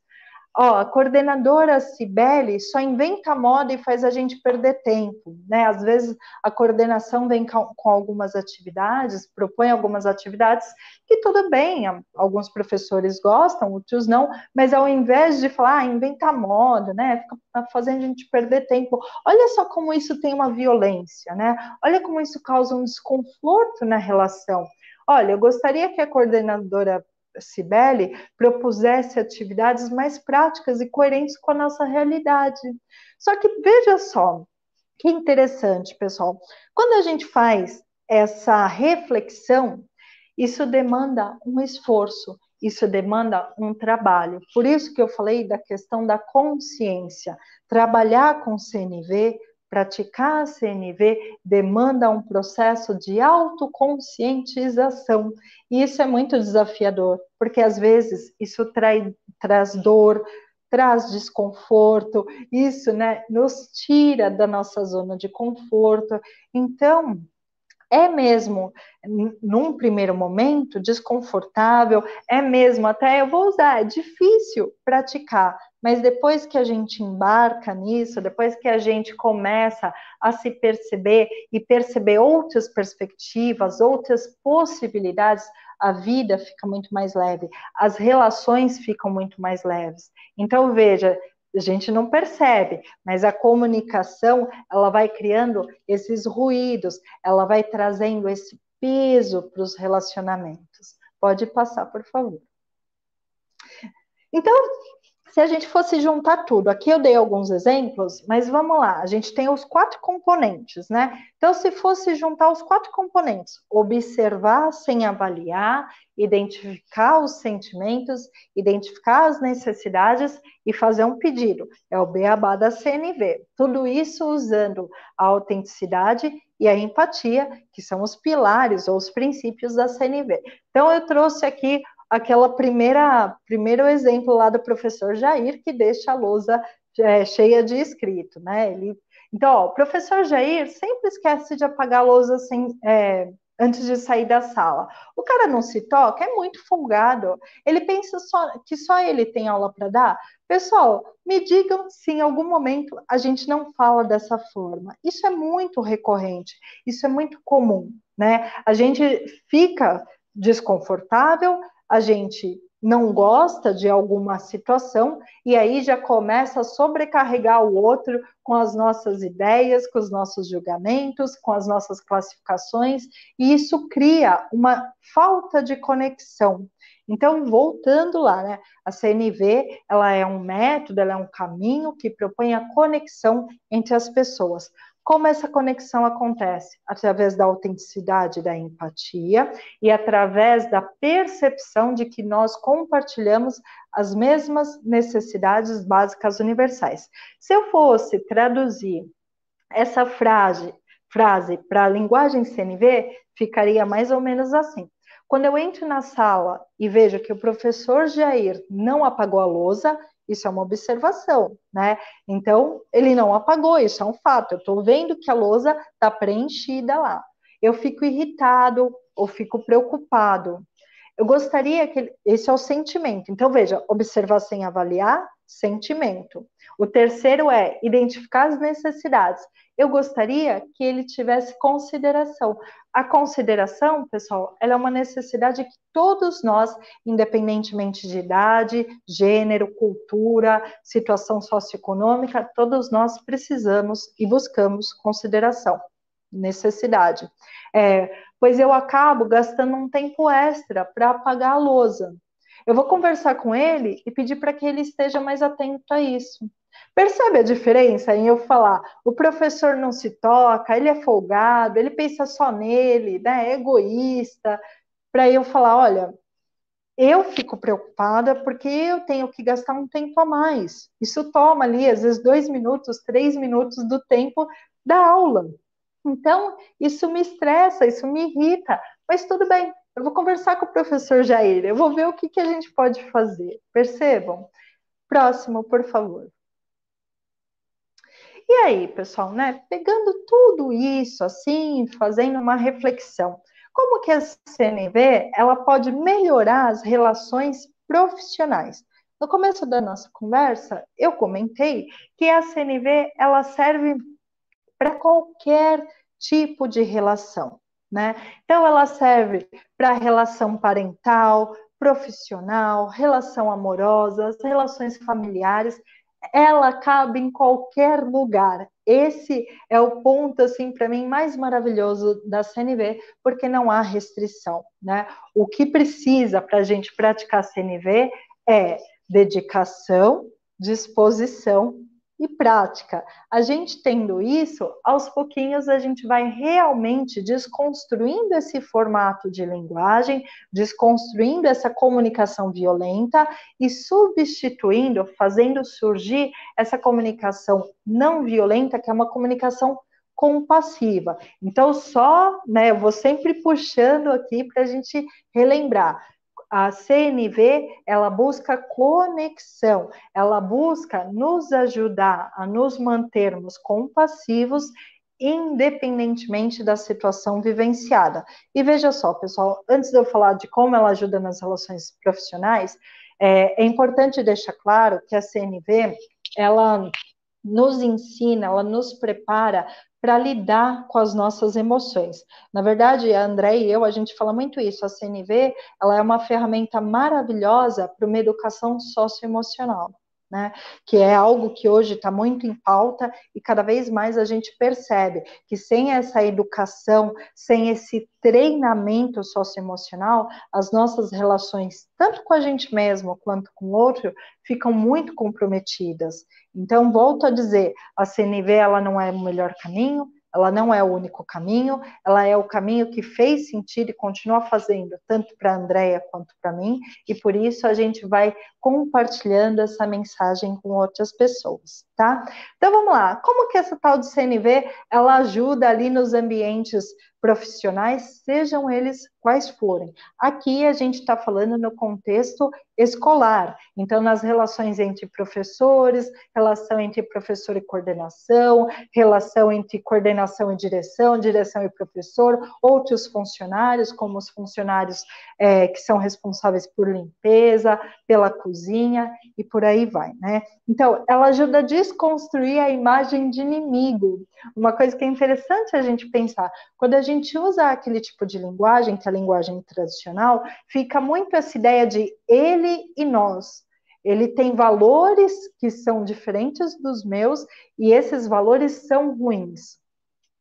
Ó, a coordenadora Cibele só inventa moda e faz a gente perder tempo, né? Às vezes a coordenação vem com algumas atividades, propõe algumas atividades que tudo bem, alguns professores gostam, outros não, mas ao invés de falar, ah, inventa moda, né? Fica fazendo a gente perder tempo. Olha só como isso tem uma violência, né? Olha como isso causa um desconforto na relação. Olha, eu gostaria que a coordenadora Cibele propusesse atividades mais práticas e coerentes com a nossa realidade. Só que veja só, que interessante, pessoal. Quando a gente faz essa reflexão, isso demanda um esforço, isso demanda um trabalho. Por isso que eu falei da questão da consciência. Trabalhar com CNV Praticar a CNV demanda um processo de autoconscientização. E isso é muito desafiador, porque às vezes isso trai, traz dor, traz desconforto, isso né, nos tira da nossa zona de conforto. Então, é mesmo, num primeiro momento, desconfortável, é mesmo, até eu vou usar, é difícil praticar, mas depois que a gente embarca nisso, depois que a gente começa a se perceber e perceber outras perspectivas, outras possibilidades, a vida fica muito mais leve, as relações ficam muito mais leves. Então, veja, a gente não percebe, mas a comunicação, ela vai criando esses ruídos, ela vai trazendo esse peso para os relacionamentos. Pode passar, por favor. Então, se a gente fosse juntar tudo, aqui eu dei alguns exemplos, mas vamos lá, a gente tem os quatro componentes, né? Então, se fosse juntar os quatro componentes, observar sem avaliar, identificar os sentimentos, identificar as necessidades e fazer um pedido, é o beabá da CNV. Tudo isso usando a autenticidade e a empatia, que são os pilares ou os princípios da CNV. Então, eu trouxe aqui aquela primeira primeiro exemplo lá do professor Jair que deixa a lousa é, cheia de escrito, né? Ele, então, o professor Jair sempre esquece de apagar a lousa sem, é, antes de sair da sala. O cara não se toca, é muito folgado. Ele pensa só, que só ele tem aula para dar. Pessoal, me digam se em algum momento a gente não fala dessa forma. Isso é muito recorrente, isso é muito comum, né? A gente fica desconfortável, a gente não gosta de alguma situação e aí já começa a sobrecarregar o outro com as nossas ideias, com os nossos julgamentos, com as nossas classificações, e isso cria uma falta de conexão. Então, voltando lá, né, a CNV, ela é um método, ela é um caminho que propõe a conexão entre as pessoas. Como essa conexão acontece? Através da autenticidade da empatia e através da percepção de que nós compartilhamos as mesmas necessidades básicas universais. Se eu fosse traduzir essa frase, frase para a linguagem CNV, ficaria mais ou menos assim. Quando eu entro na sala e vejo que o professor Jair não apagou a lousa, isso é uma observação, né? Então, ele não apagou, isso é um fato. Eu estou vendo que a lousa está preenchida lá. Eu fico irritado ou fico preocupado. Eu gostaria que. Esse é o sentimento. Então, veja: observar sem avaliar, sentimento. O terceiro é identificar as necessidades. Eu gostaria que ele tivesse consideração. A consideração, pessoal, ela é uma necessidade que todos nós, independentemente de idade, gênero, cultura, situação socioeconômica, todos nós precisamos e buscamos consideração, necessidade. É, pois eu acabo gastando um tempo extra para apagar a lousa. Eu vou conversar com ele e pedir para que ele esteja mais atento a isso. Percebe a diferença em eu falar, o professor não se toca, ele é folgado, ele pensa só nele, né, é egoísta, para eu falar, olha, eu fico preocupada porque eu tenho que gastar um tempo a mais. Isso toma ali, às vezes, dois minutos, três minutos do tempo da aula. Então, isso me estressa, isso me irrita, mas tudo bem, eu vou conversar com o professor Jair, eu vou ver o que, que a gente pode fazer. Percebam? Próximo, por favor. E aí, pessoal, né? Pegando tudo isso assim, fazendo uma reflexão, como que a CNV ela pode melhorar as relações profissionais? No começo da nossa conversa, eu comentei que a CNV ela serve para qualquer tipo de relação, né? Então ela serve para relação parental, profissional, relação amorosa, relações familiares ela cabe em qualquer lugar. Esse é o ponto, assim, para mim, mais maravilhoso da CNV, porque não há restrição, né? O que precisa para a gente praticar CNV é dedicação, disposição e prática. A gente tendo isso, aos pouquinhos a gente vai realmente desconstruindo esse formato de linguagem, desconstruindo essa comunicação violenta e substituindo, fazendo surgir essa comunicação não violenta, que é uma comunicação compassiva. Então, só, né, eu vou sempre puxando aqui para a gente relembrar a CNV ela busca conexão, ela busca nos ajudar a nos mantermos compassivos independentemente da situação vivenciada. E veja só, pessoal, antes de eu falar de como ela ajuda nas relações profissionais, é, é importante deixar claro que a CNV ela nos ensina, ela nos prepara para lidar com as nossas emoções. Na verdade, a André e eu, a gente fala muito isso, a CNV, ela é uma ferramenta maravilhosa para uma educação socioemocional. Né, que é algo que hoje está muito em pauta e cada vez mais a gente percebe que sem essa educação, sem esse treinamento socioemocional, as nossas relações, tanto com a gente mesmo quanto com o outro, ficam muito comprometidas. Então, volto a dizer, a CNV ela não é o melhor caminho, ela não é o único caminho, ela é o caminho que fez sentido e continua fazendo, tanto para a Andrea quanto para mim, e por isso a gente vai compartilhando essa mensagem com outras pessoas, tá? Então vamos lá, como que essa tal de CNV, ela ajuda ali nos ambientes profissionais, sejam eles quais forem. Aqui a gente está falando no contexto escolar, então nas relações entre professores, relação entre professor e coordenação, relação entre coordenação e direção, direção e professor, outros funcionários, como os funcionários é, que são responsáveis por limpeza, pela cozinha e por aí vai, né? Então, ela ajuda a desconstruir a imagem de inimigo. Uma coisa que é interessante a gente pensar, quando a gente usa aquele tipo de linguagem, que é a linguagem tradicional, fica muito essa ideia de ele e nós. Ele tem valores que são diferentes dos meus e esses valores são ruins.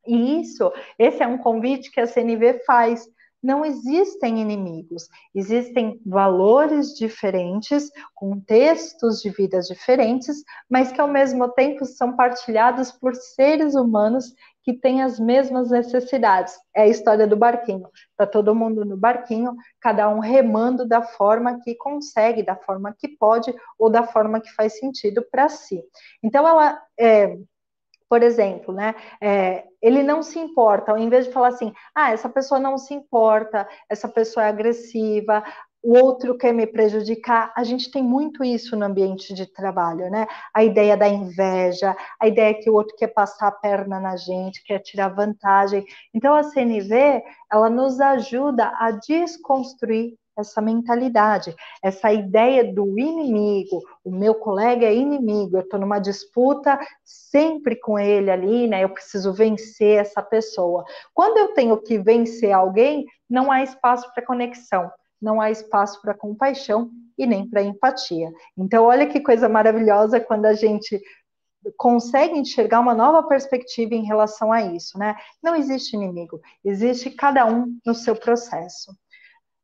E isso, esse é um convite que a CNV faz não existem inimigos, existem valores diferentes, contextos de vidas diferentes, mas que ao mesmo tempo são partilhados por seres humanos que têm as mesmas necessidades. É a história do barquinho. Está todo mundo no barquinho, cada um remando da forma que consegue, da forma que pode ou da forma que faz sentido para si. Então, ela é, por exemplo, né? É, ele não se importa, ao invés de falar assim, ah, essa pessoa não se importa, essa pessoa é agressiva, o outro quer me prejudicar. A gente tem muito isso no ambiente de trabalho, né? A ideia da inveja, a ideia que o outro quer passar a perna na gente, quer tirar vantagem. Então a CNV, ela nos ajuda a desconstruir essa mentalidade, essa ideia do inimigo, o meu colega é inimigo, eu estou numa disputa sempre com ele ali, né? Eu preciso vencer essa pessoa. Quando eu tenho que vencer alguém, não há espaço para conexão, não há espaço para compaixão e nem para empatia. Então, olha que coisa maravilhosa quando a gente consegue enxergar uma nova perspectiva em relação a isso, né? Não existe inimigo, existe cada um no seu processo.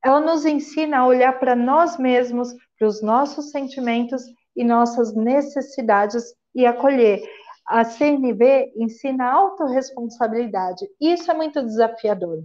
Ela nos ensina a olhar para nós mesmos, para os nossos sentimentos e nossas necessidades e acolher. A CNV ensina a autorresponsabilidade. Isso é muito desafiador.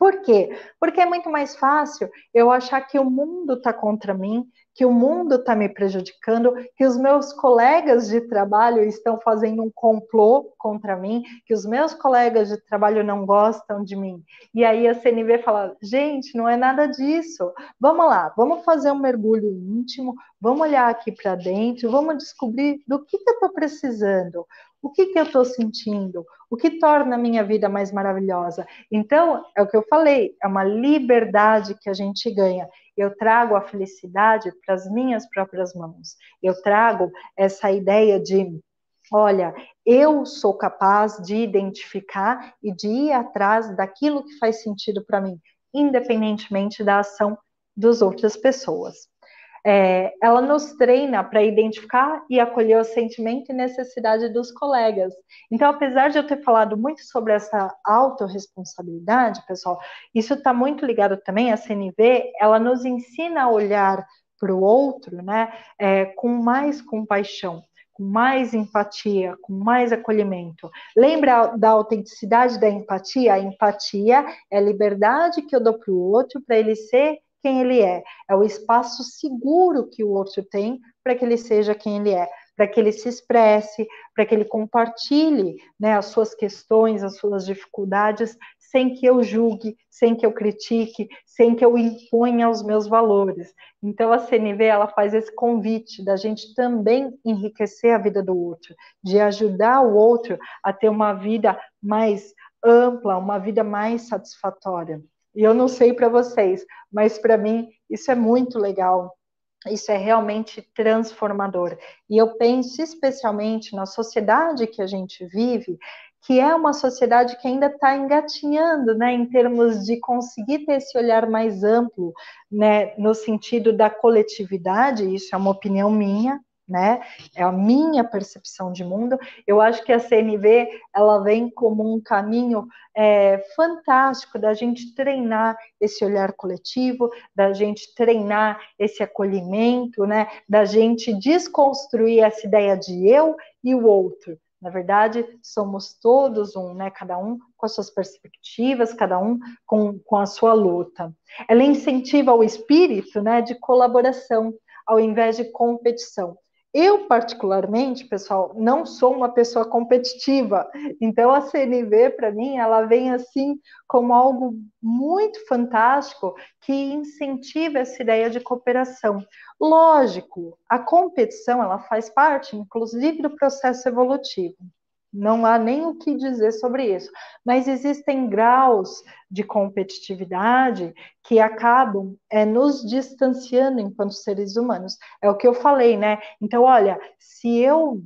Por quê? Porque é muito mais fácil eu achar que o mundo está contra mim, que o mundo está me prejudicando, que os meus colegas de trabalho estão fazendo um complô contra mim, que os meus colegas de trabalho não gostam de mim. E aí a CNV fala: gente, não é nada disso. Vamos lá, vamos fazer um mergulho íntimo, vamos olhar aqui para dentro, vamos descobrir do que, que eu estou precisando o que, que eu estou sentindo, o que torna a minha vida mais maravilhosa. Então, é o que eu falei, é uma liberdade que a gente ganha. Eu trago a felicidade para as minhas próprias mãos. Eu trago essa ideia de, olha, eu sou capaz de identificar e de ir atrás daquilo que faz sentido para mim, independentemente da ação das outras pessoas é, ela nos treina para identificar e acolher o sentimento e necessidade dos colegas. Então, apesar de eu ter falado muito sobre essa autorresponsabilidade, pessoal, isso está muito ligado também à CNV, ela nos ensina a olhar para o outro né, é, com mais compaixão com mais empatia, com mais acolhimento. Lembra da autenticidade da empatia? A empatia é a liberdade que eu dou para o outro para ele ser quem ele é. É o espaço seguro que o outro tem para que ele seja quem ele é, para que ele se expresse, para que ele compartilhe né, as suas questões, as suas dificuldades, sem que eu julgue, sem que eu critique, sem que eu imponha os meus valores. Então a CNV ela faz esse convite da gente também enriquecer a vida do outro, de ajudar o outro a ter uma vida mais ampla, uma vida mais satisfatória. E eu não sei para vocês, mas para mim isso é muito legal. Isso é realmente transformador. E eu penso especialmente na sociedade que a gente vive, que é uma sociedade que ainda está engatinhando, né, em termos de conseguir ter esse olhar mais amplo, né, no sentido da coletividade. Isso é uma opinião minha, né? É a minha percepção de mundo. Eu acho que a CNV ela vem como um caminho é, fantástico da gente treinar esse olhar coletivo, da gente treinar esse acolhimento, né? Da gente desconstruir essa ideia de eu e o outro. Na verdade, somos todos um, né? Cada um com as suas perspectivas, cada um com, com a sua luta. Ela incentiva o espírito, né? De colaboração ao invés de competição. Eu, particularmente, pessoal, não sou uma pessoa competitiva, então a CNV, para mim, ela vem assim como algo muito fantástico que incentiva essa ideia de cooperação. Lógico, a competição, ela faz parte, inclusive, do processo evolutivo. Não há nem o que dizer sobre isso. Mas existem graus de competitividade que acabam é, nos distanciando enquanto seres humanos. É o que eu falei, né? Então, olha, se eu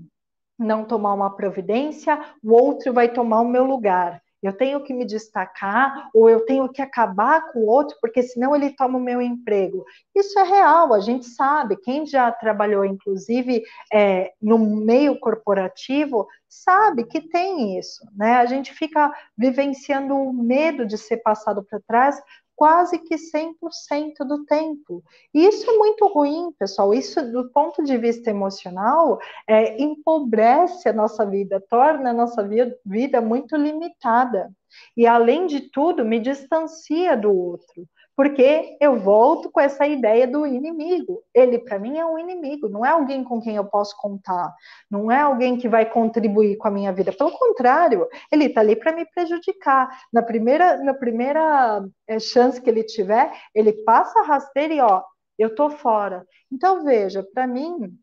não tomar uma providência, o outro vai tomar o meu lugar eu tenho que me destacar ou eu tenho que acabar com o outro, porque senão ele toma o meu emprego. Isso é real, a gente sabe. Quem já trabalhou, inclusive, é, no meio corporativo, sabe que tem isso, né? A gente fica vivenciando o medo de ser passado para trás quase que 100% do tempo. E isso é muito ruim, pessoal. Isso, do ponto de vista emocional, é, empobrece a nossa vida, torna a nossa vida muito limitada. E, além de tudo, me distancia do outro porque eu volto com essa ideia do inimigo. Ele, para mim, é um inimigo, não é alguém com quem eu posso contar, não é alguém que vai contribuir com a minha vida. Pelo contrário, ele está ali para me prejudicar. Na primeira, na primeira é, chance que ele tiver, ele passa a rasteira e, ó, eu tô fora. Então, veja, para mim,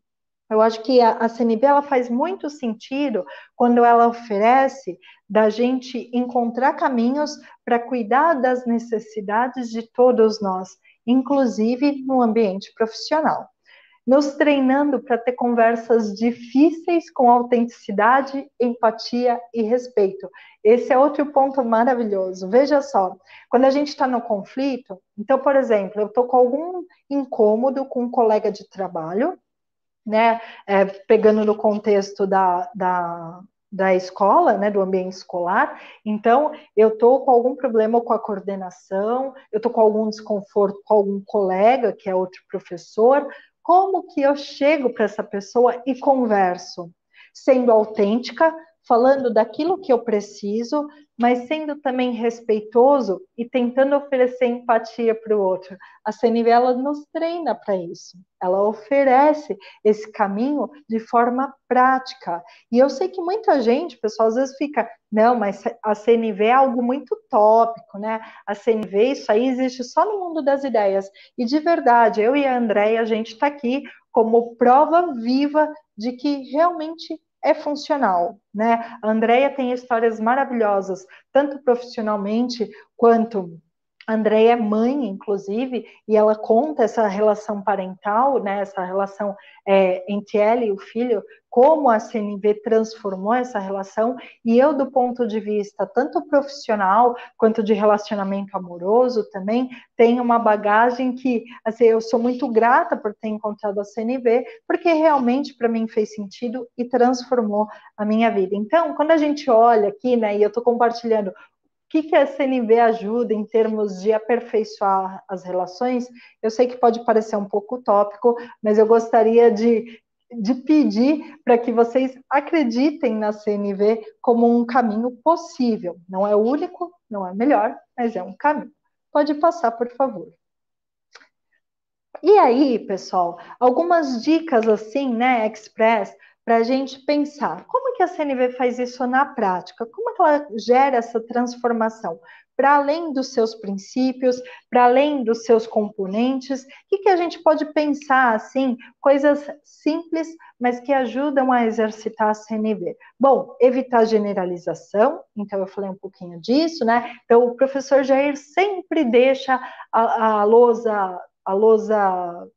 eu acho que a, a CNB ela faz muito sentido quando ela oferece da gente encontrar caminhos para cuidar das necessidades de todos nós, inclusive no ambiente profissional nos treinando para ter conversas difíceis com autenticidade, empatia e respeito. Esse é outro ponto maravilhoso. Veja só, quando a gente está no conflito, então, por exemplo, eu estou com algum incômodo com um colega de trabalho, né, é, pegando no contexto da, da, da escola, né, do ambiente escolar. Então, eu estou com algum problema com a coordenação, eu estou com algum desconforto com algum colega, que é outro professor, como que eu chego para essa pessoa e converso? Sendo autêntica, falando daquilo que eu preciso, mas sendo também respeitoso e tentando oferecer empatia para o outro. A CNV ela nos treina para isso. Ela oferece esse caminho de forma prática. E eu sei que muita gente, pessoal, às vezes fica, não, mas a CNV é algo muito tópico, né? A CNV, isso aí existe só no mundo das ideias. E de verdade, eu e a Andréia, a gente está aqui como prova viva de que realmente é funcional, né? A Andrea tem histórias maravilhosas, tanto profissionalmente quanto a Andrea é mãe, inclusive, e ela conta essa relação parental, né, essa relação é, entre ela e o filho, como a CNV transformou essa relação, e eu, do ponto de vista tanto profissional quanto de relacionamento amoroso também, tenho uma bagagem que, assim, eu sou muito grata por ter encontrado a CNV, porque realmente para mim fez sentido e transformou a minha vida. Então, quando a gente olha aqui, né, e eu estou compartilhando que, que a CNV ajuda em termos de aperfeiçoar as relações? Eu sei que pode parecer um pouco utópico, mas eu gostaria de, de pedir para que vocês acreditem na CNV como um caminho possível. Não é o único, não é melhor, mas é um caminho. Pode passar, por favor. E aí, pessoal, algumas dicas assim, né, express, para a gente pensar como que a CNV faz isso na prática, como que ela gera essa transformação para além dos seus princípios, para além dos seus componentes, o que, que a gente pode pensar assim, coisas simples, mas que ajudam a exercitar a CNV. Bom, evitar generalização, então eu falei um pouquinho disso, né? Então o professor Jair sempre deixa a, a lousa, a lousa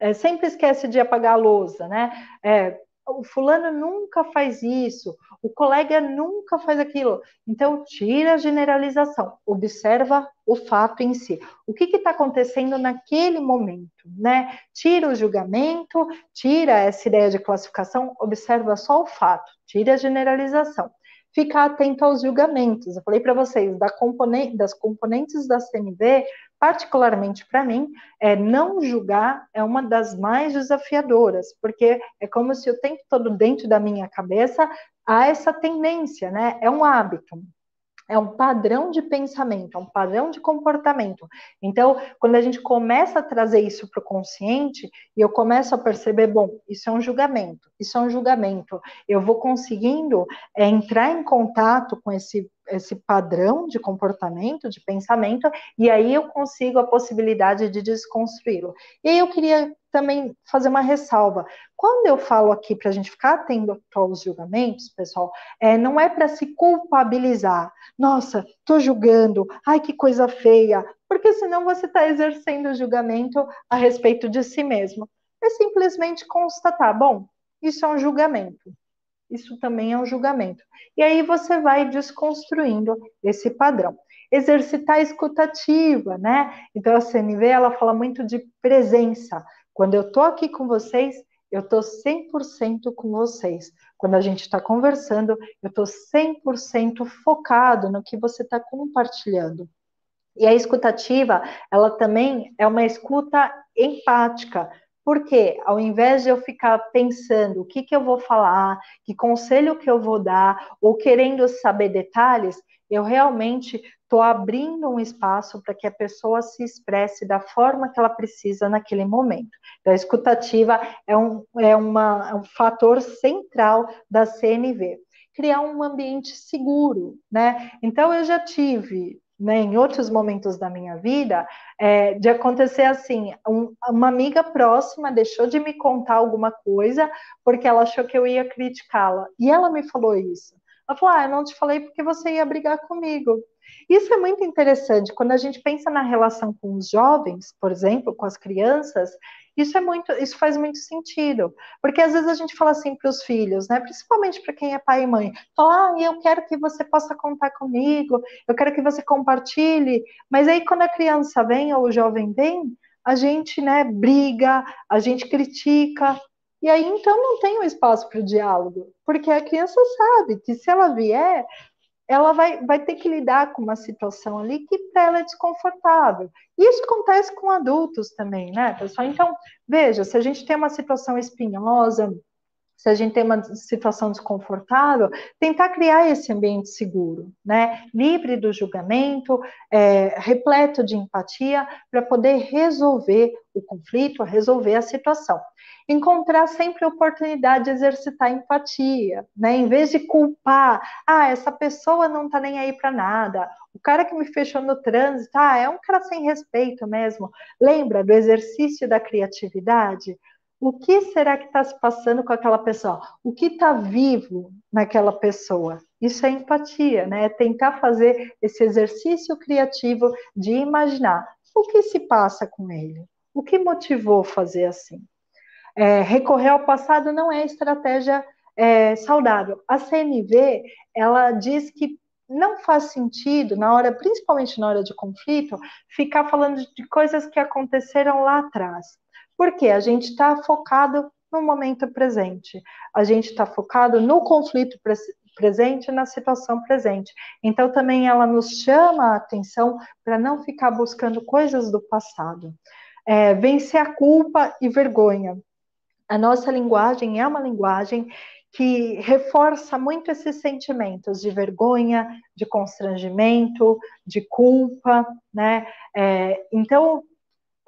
é, sempre esquece de apagar a lousa, né? É, o fulano nunca faz isso, o colega nunca faz aquilo. Então, tira a generalização, observa o fato em si. O que está acontecendo naquele momento, né? Tira o julgamento, tira essa ideia de classificação, observa só o fato, tira a generalização. Ficar atento aos julgamentos. Eu falei para vocês, da das componentes da CNV, particularmente para mim, é, não julgar é uma das mais desafiadoras, porque é como se o tempo todo dentro da minha cabeça há essa tendência, né? É um hábito é um padrão de pensamento, é um padrão de comportamento. Então, quando a gente começa a trazer isso para o consciente, e eu começo a perceber, bom, isso é um julgamento, isso é um julgamento, eu vou conseguindo é, entrar em contato com esse esse padrão de comportamento, de pensamento, e aí eu consigo a possibilidade de desconstruí-lo. E eu queria também fazer uma ressalva. Quando eu falo aqui para a gente ficar atento aos julgamentos, pessoal, é, não é para se culpabilizar. Nossa, estou julgando, ai que coisa feia, porque senão você está exercendo julgamento a respeito de si mesmo. É simplesmente constatar, bom, isso é um julgamento isso também é um julgamento. E aí você vai desconstruindo esse padrão. Exercitar a escutativa, né? Então a CNV ela fala muito de presença. Quando eu estou aqui com vocês, eu estou 100% com vocês. Quando a gente está conversando, eu estou 100% focado no que você está compartilhando. E a escutativa, ela também é uma escuta empática, porque ao invés de eu ficar pensando o que, que eu vou falar, que conselho que eu vou dar, ou querendo saber detalhes, eu realmente estou abrindo um espaço para que a pessoa se expresse da forma que ela precisa naquele momento. Então, a escutativa é um, é uma, é um fator central da CNV. Criar um ambiente seguro, né? Então, eu já tive né, em outros momentos da minha vida, é, de acontecer assim, um, uma amiga próxima deixou de me contar alguma coisa porque ela achou que eu ia criticá-la. E ela me falou isso. Ela falou, ah, eu não te falei porque você ia brigar comigo. Isso é muito interessante. Quando a gente pensa na relação com os jovens, por exemplo, com as crianças, isso é muito, isso faz muito sentido, porque às vezes a gente fala assim para os filhos, né? Principalmente para quem é pai e mãe, fala, ah, eu quero que você possa contar comigo, eu quero que você compartilhe. Mas aí quando a criança vem ou o jovem vem, a gente, né, briga, a gente critica, e aí então não tem um espaço para o diálogo, porque a criança sabe que se ela vier, ela vai, vai ter que lidar com uma situação ali que para ela é desconfortável. Isso acontece com adultos também, né, pessoal? Então, veja, se a gente tem uma situação espinhosa, se a gente tem uma situação desconfortável, tentar criar esse ambiente seguro, né? Livre do julgamento, é, repleto de empatia, para poder resolver o conflito, resolver a situação encontrar sempre a oportunidade de exercitar empatia, né? Em vez de culpar, ah, essa pessoa não está nem aí para nada, o cara que me fechou no trânsito, ah, é um cara sem respeito mesmo. Lembra do exercício da criatividade? O que será que está se passando com aquela pessoa? O que está vivo naquela pessoa? Isso é empatia, né? É tentar fazer esse exercício criativo de imaginar o que se passa com ele, o que motivou fazer assim é, recorrer ao passado não é estratégia é, saudável. A CNV, ela diz que não faz sentido, na hora, principalmente na hora de conflito, ficar falando de coisas que aconteceram lá atrás. Porque a gente está focado no momento presente, a gente está focado no conflito pre presente, na situação presente. Então, também ela nos chama a atenção para não ficar buscando coisas do passado. É, vencer a culpa e vergonha a nossa linguagem é uma linguagem que reforça muito esses sentimentos de vergonha, de constrangimento, de culpa, né? É, então,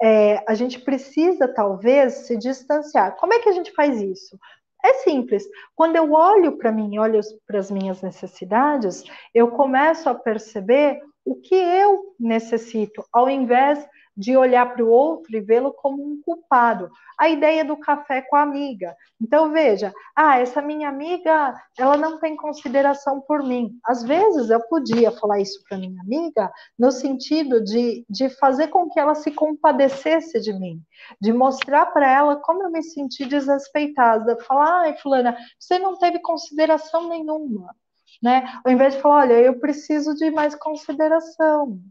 é, a gente precisa talvez se distanciar. Como é que a gente faz isso? É simples. Quando eu olho para mim, olho para as minhas necessidades, eu começo a perceber o que eu necessito, ao invés de olhar para o outro e vê-lo como um culpado. A ideia do café com a amiga. Então, veja, ah, essa minha amiga, ela não tem consideração por mim. Às vezes eu podia falar isso para minha amiga no sentido de, de fazer com que ela se compadecesse de mim, de mostrar para ela como eu me senti desrespeitada. Falar, ai, fulana, você não teve consideração nenhuma. Né? Ao invés de falar, olha, eu preciso de mais consideração.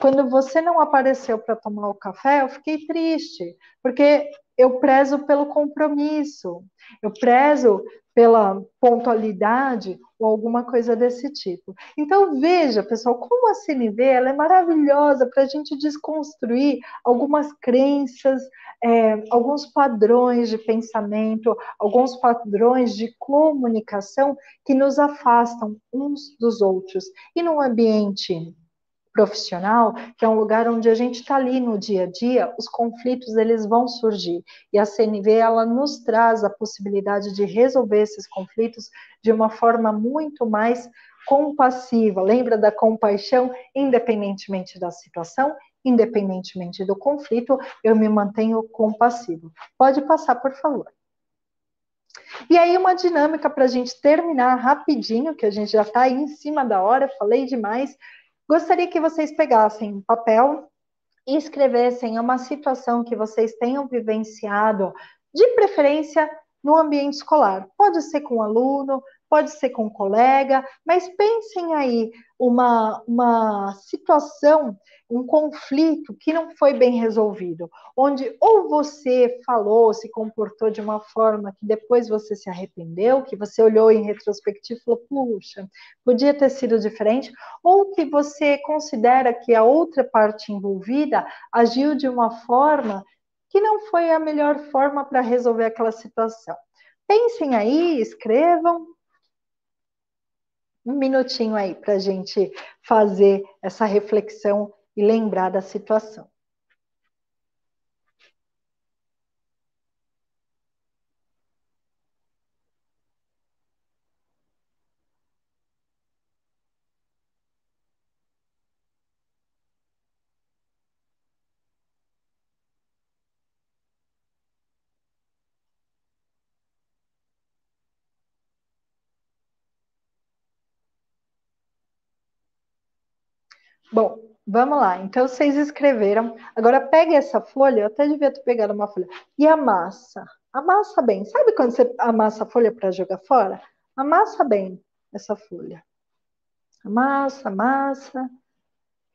Quando você não apareceu para tomar o café, eu fiquei triste, porque eu prezo pelo compromisso, eu prezo pela pontualidade ou alguma coisa desse tipo. Então veja, pessoal, como a CNV ela é maravilhosa para a gente desconstruir algumas crenças, é, alguns padrões de pensamento, alguns padrões de comunicação que nos afastam uns dos outros. E num ambiente profissional, que é um lugar onde a gente está ali no dia a dia, os conflitos eles vão surgir. E a CNV ela nos traz a possibilidade de resolver esses conflitos de uma forma muito mais compassiva. Lembra da compaixão, independentemente da situação, independentemente do conflito, eu me mantenho compassivo. Pode passar, por favor. E aí, uma dinâmica para a gente terminar rapidinho, que a gente já está em cima da hora, falei demais. Gostaria que vocês pegassem um papel e escrevessem uma situação que vocês tenham vivenciado, de preferência no ambiente escolar. Pode ser com um aluno, pode ser com um colega, mas pensem aí uma, uma situação, um conflito que não foi bem resolvido, onde ou você falou, se comportou de uma forma que depois você se arrependeu, que você olhou em retrospectiva e falou, puxa, podia ter sido diferente, ou que você considera que a outra parte envolvida agiu de uma forma que não foi a melhor forma para resolver aquela situação. Pensem aí, escrevam, um minutinho aí para a gente fazer essa reflexão e lembrar da situação. Bom, vamos lá. Então, vocês escreveram. Agora, pegue essa folha. Eu até devia ter pegado uma folha. E amassa. Amassa bem. Sabe quando você amassa a folha para jogar fora? Amassa bem essa folha. Amassa, amassa.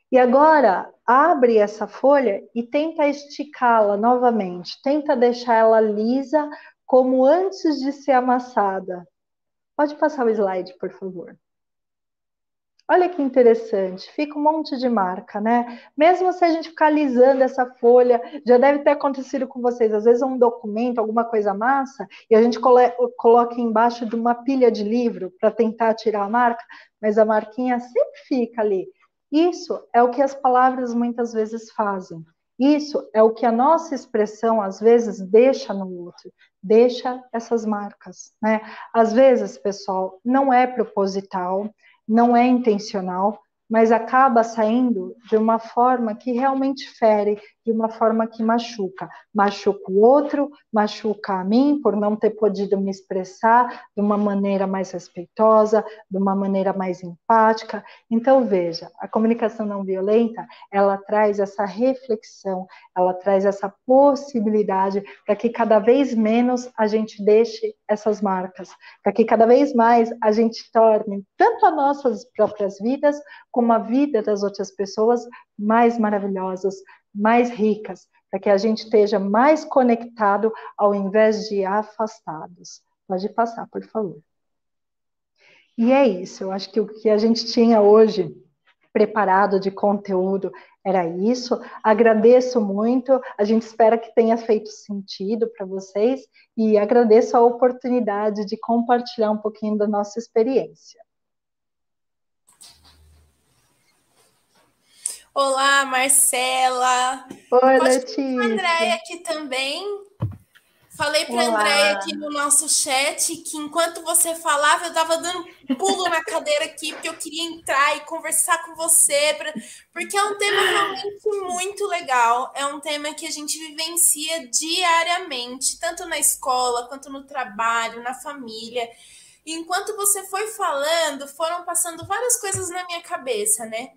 E agora, abre essa folha e tenta esticá-la novamente. Tenta deixar ela lisa como antes de ser amassada. Pode passar o slide, por favor. Olha que interessante, fica um monte de marca, né? Mesmo se a gente ficar alisando essa folha, já deve ter acontecido com vocês, às vezes um documento, alguma coisa massa, e a gente coloca embaixo de uma pilha de livro para tentar tirar a marca, mas a marquinha sempre fica ali. Isso é o que as palavras muitas vezes fazem. Isso é o que a nossa expressão às vezes deixa no outro, deixa essas marcas, né? Às vezes, pessoal, não é proposital, não é intencional, mas acaba saindo de uma forma que realmente fere, de uma forma que machuca. Machuca o outro, machuca a mim por não ter podido me expressar de uma maneira mais respeitosa, de uma maneira mais empática. Então, veja, a comunicação não violenta, ela traz essa reflexão, ela traz essa possibilidade para que cada vez menos a gente deixe essas marcas, para que cada vez mais a gente torne tanto as nossas próprias vidas, como a vida das outras pessoas mais maravilhosas, mais ricas, para que a gente esteja mais conectado ao invés de afastados. Pode passar, por favor. E é isso, eu acho que o que a gente tinha hoje preparado de conteúdo era isso. Agradeço muito, a gente espera que tenha feito sentido para vocês e agradeço a oportunidade de compartilhar um pouquinho da nossa experiência. Olá, Marcela. Oi, Pode Letícia. Andréia aqui também. Falei para a Andréia aqui no nosso chat que enquanto você falava, eu estava dando pulo na cadeira aqui, porque eu queria entrar e conversar com você, pra... porque é um tema realmente muito legal. É um tema que a gente vivencia diariamente, tanto na escola, quanto no trabalho, na família. E enquanto você foi falando, foram passando várias coisas na minha cabeça, né?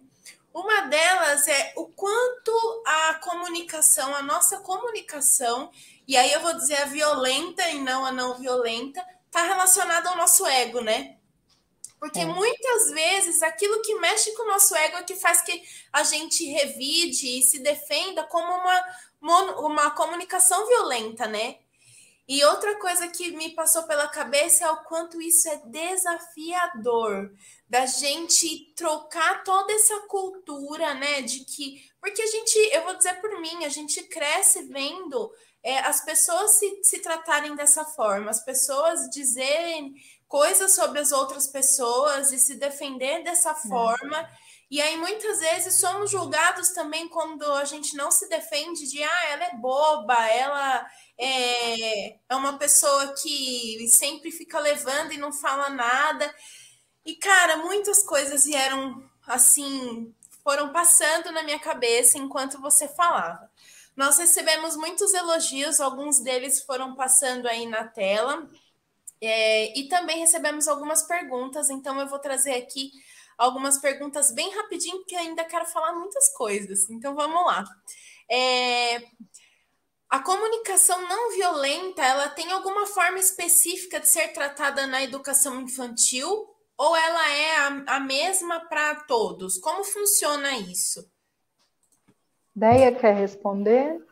Uma delas é o quanto a comunicação, a nossa comunicação, e aí eu vou dizer a violenta e não a não violenta, está relacionada ao nosso ego, né? Porque é. muitas vezes aquilo que mexe com o nosso ego é que faz que a gente revide e se defenda como uma, uma comunicação violenta, né? E outra coisa que me passou pela cabeça é o quanto isso é desafiador da gente trocar toda essa cultura, né? De que. Porque a gente, eu vou dizer por mim, a gente cresce vendo é, as pessoas se, se tratarem dessa forma, as pessoas dizerem coisas sobre as outras pessoas e se defender dessa é. E aí, muitas vezes, somos julgados também quando a gente não se defende de, ah, ela é boba, ela é, é uma pessoa que sempre fica levando e não fala nada. E, cara, muitas coisas vieram assim, foram passando na minha cabeça enquanto você falava. Nós recebemos muitos elogios, alguns deles foram passando aí na tela. É, e também recebemos algumas perguntas, então eu vou trazer aqui algumas perguntas bem rapidinho, porque ainda quero falar muitas coisas. Então vamos lá. É, a comunicação não violenta, ela tem alguma forma específica de ser tratada na educação infantil ou ela é a, a mesma para todos? Como funciona isso? Deia quer responder?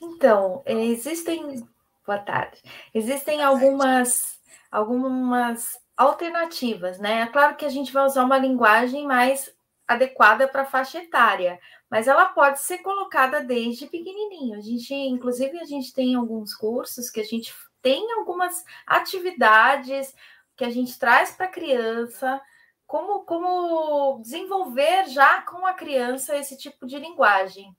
Então, existem. Boa tarde. Existem algumas, algumas alternativas, né? É claro que a gente vai usar uma linguagem mais adequada para faixa etária, mas ela pode ser colocada desde pequenininho. A gente, inclusive, a gente tem alguns cursos que a gente tem algumas atividades que a gente traz para a criança, como, como desenvolver já com a criança esse tipo de linguagem.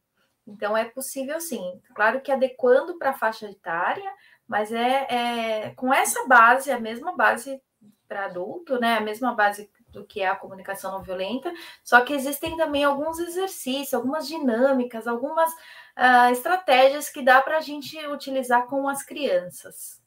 Então, é possível sim. Claro que adequando para a faixa etária, mas é, é com essa base, a mesma base para adulto, né? A mesma base do que é a comunicação não violenta, só que existem também alguns exercícios, algumas dinâmicas, algumas uh, estratégias que dá para a gente utilizar com as crianças.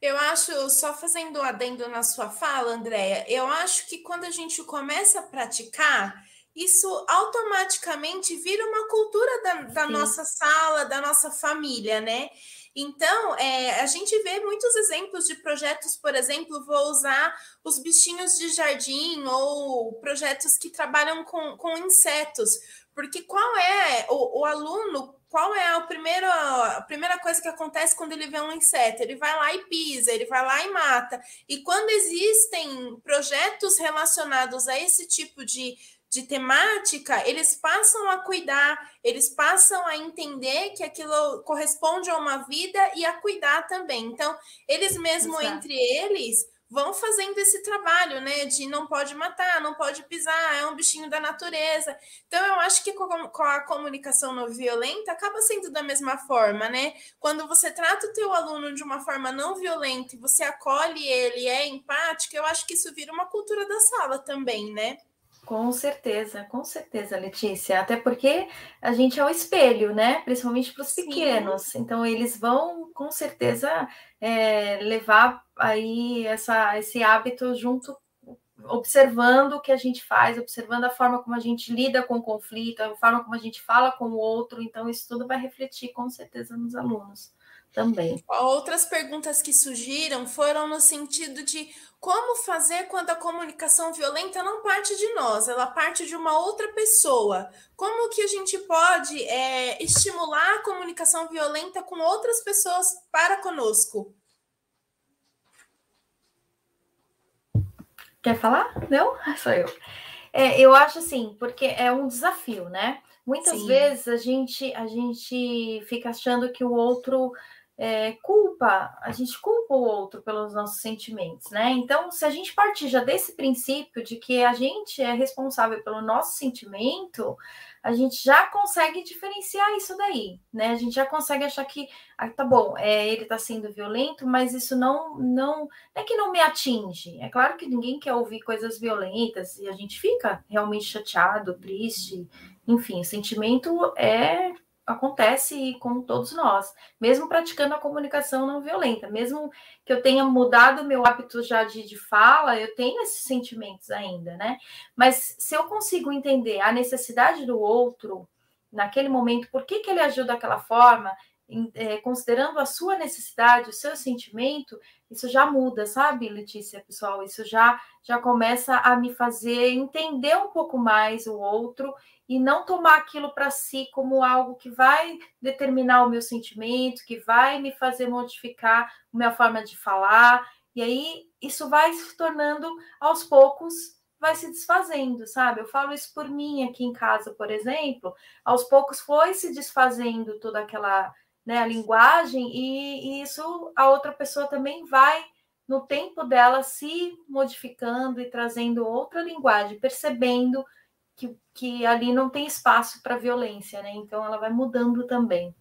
Eu acho, só fazendo adendo na sua fala, Andréia, eu acho que quando a gente começa a praticar, isso automaticamente vira uma cultura da, da nossa sala, da nossa família, né? Então, é, a gente vê muitos exemplos de projetos, por exemplo, vou usar os bichinhos de jardim ou projetos que trabalham com, com insetos, porque qual é o, o aluno qual é a primeira, a primeira coisa que acontece quando ele vê um inseto? Ele vai lá e pisa, ele vai lá e mata. E quando existem projetos relacionados a esse tipo de, de temática, eles passam a cuidar, eles passam a entender que aquilo corresponde a uma vida e a cuidar também. Então, eles mesmo Exato. entre eles vão fazendo esse trabalho, né? De não pode matar, não pode pisar, é um bichinho da natureza. Então, eu acho que com a comunicação não violenta acaba sendo da mesma forma, né? Quando você trata o teu aluno de uma forma não violenta e você acolhe ele, é empático, eu acho que isso vira uma cultura da sala também, né? Com certeza, com certeza, Letícia. Até porque a gente é o espelho, né? Principalmente para os pequenos. Então, eles vão, com certeza, é, levar aí essa, esse hábito junto, observando o que a gente faz, observando a forma como a gente lida com o conflito, a forma como a gente fala com o outro. Então, isso tudo vai refletir, com certeza, nos alunos também. Outras perguntas que surgiram foram no sentido de como fazer quando a comunicação violenta não parte de nós, ela parte de uma outra pessoa. Como que a gente pode é, estimular a comunicação violenta com outras pessoas para conosco? Quer falar? Não? [LAUGHS] Sou eu. É, eu acho assim, porque é um desafio, né? Muitas Sim. vezes a gente, a gente fica achando que o outro é, culpa, a gente culpa o outro pelos nossos sentimentos, né? Então, se a gente partir já desse princípio de que a gente é responsável pelo nosso sentimento, a gente já consegue diferenciar isso daí, né? A gente já consegue achar que, ah, tá bom, é, ele tá sendo violento, mas isso não, não, não é que não me atinge. É claro que ninguém quer ouvir coisas violentas e a gente fica realmente chateado, triste, enfim, o sentimento é acontece com todos nós, mesmo praticando a comunicação não violenta, mesmo que eu tenha mudado meu hábito já de, de fala, eu tenho esses sentimentos ainda, né? Mas se eu consigo entender a necessidade do outro naquele momento, por que, que ele agiu daquela forma, é, considerando a sua necessidade, o seu sentimento, isso já muda, sabe, Letícia, pessoal? Isso já já começa a me fazer entender um pouco mais o outro e não tomar aquilo para si como algo que vai determinar o meu sentimento, que vai me fazer modificar a minha forma de falar. E aí isso vai se tornando aos poucos vai se desfazendo, sabe? Eu falo isso por mim aqui em casa, por exemplo. Aos poucos foi se desfazendo toda aquela né, a linguagem e, e isso a outra pessoa também vai no tempo dela se modificando e trazendo outra linguagem, percebendo que, que ali não tem espaço para violência, né? Então ela vai mudando também.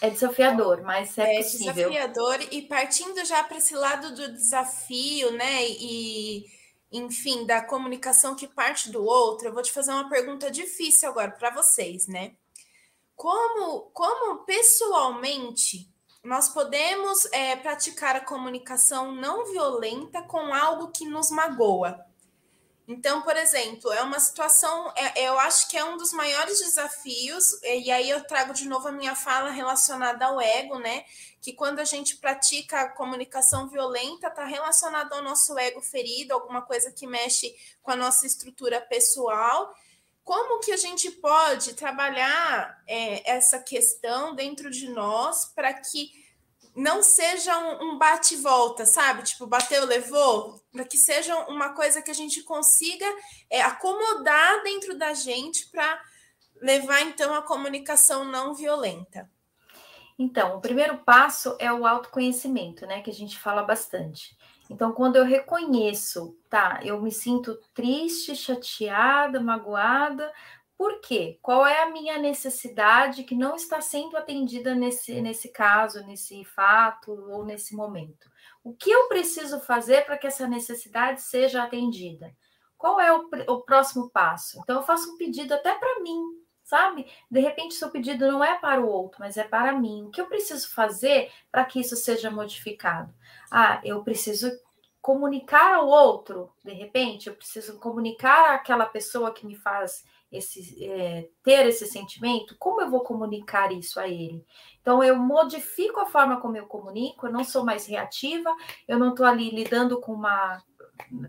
É desafiador, mas é, é possível. desafiador e partindo já para esse lado do desafio, né? E enfim, da comunicação que parte do outro, eu vou te fazer uma pergunta difícil agora para vocês, né? Como, como pessoalmente nós podemos é, praticar a comunicação não violenta com algo que nos magoa? Então, por exemplo, é uma situação, é, eu acho que é um dos maiores desafios, e aí eu trago de novo a minha fala relacionada ao ego, né? Que quando a gente pratica a comunicação violenta, está relacionado ao nosso ego ferido, alguma coisa que mexe com a nossa estrutura pessoal. Como que a gente pode trabalhar é, essa questão dentro de nós para que não seja um, um bate volta, sabe? Tipo, bateu, levou, para que seja uma coisa que a gente consiga é, acomodar dentro da gente para levar então a comunicação não violenta. Então, o primeiro passo é o autoconhecimento, né? Que a gente fala bastante. Então, quando eu reconheço, tá, eu me sinto triste, chateada, magoada, por quê? Qual é a minha necessidade que não está sendo atendida nesse, nesse caso, nesse fato ou nesse momento? O que eu preciso fazer para que essa necessidade seja atendida? Qual é o, o próximo passo? Então, eu faço um pedido até para mim, sabe? De repente, seu pedido não é para o outro, mas é para mim. O que eu preciso fazer para que isso seja modificado? Ah, eu preciso comunicar ao outro, de repente, eu preciso comunicar àquela pessoa que me faz esse, é, ter esse sentimento, como eu vou comunicar isso a ele? Então, eu modifico a forma como eu comunico, eu não sou mais reativa, eu não estou ali lidando com uma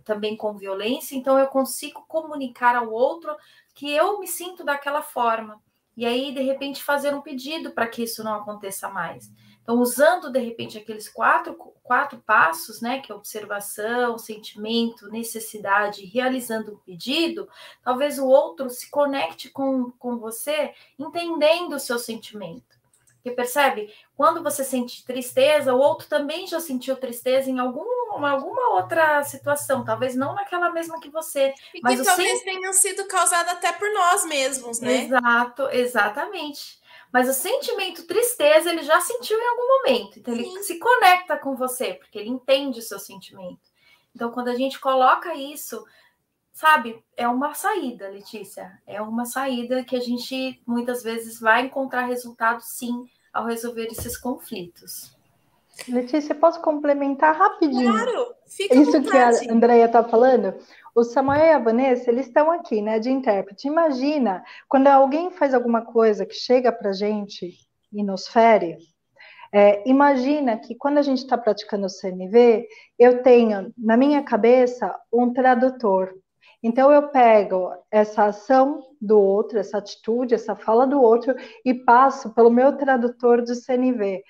também com violência, então eu consigo comunicar ao outro que eu me sinto daquela forma. E aí, de repente, fazer um pedido para que isso não aconteça mais. Então, usando de repente aqueles quatro, quatro passos, né, que é observação, sentimento, necessidade, realizando um pedido, talvez o outro se conecte com, com você, entendendo o seu sentimento. Porque percebe? Quando você sente tristeza, o outro também já sentiu tristeza em algum, alguma outra situação, talvez não naquela mesma que você. E mas que talvez sen... tenham sido causadas até por nós mesmos, né? Exato, exatamente. Mas o sentimento tristeza ele já sentiu em algum momento. Então Sim. ele se conecta com você, porque ele entende o seu sentimento. Então, quando a gente coloca isso, sabe, é uma saída, Letícia. É uma saída que a gente muitas vezes vai encontrar resultado sim ao resolver esses conflitos. Letícia, posso complementar rapidinho? Claro, fica Isso que a Andrea está falando. O Samuel e a Vanessa, eles estão aqui, né, de intérprete. Imagina quando alguém faz alguma coisa que chega para gente e nos fere. É, imagina que quando a gente está praticando o CNV, eu tenho na minha cabeça um tradutor. Então eu pego essa ação do outro, essa atitude, essa fala do outro e passo pelo meu tradutor de CNV.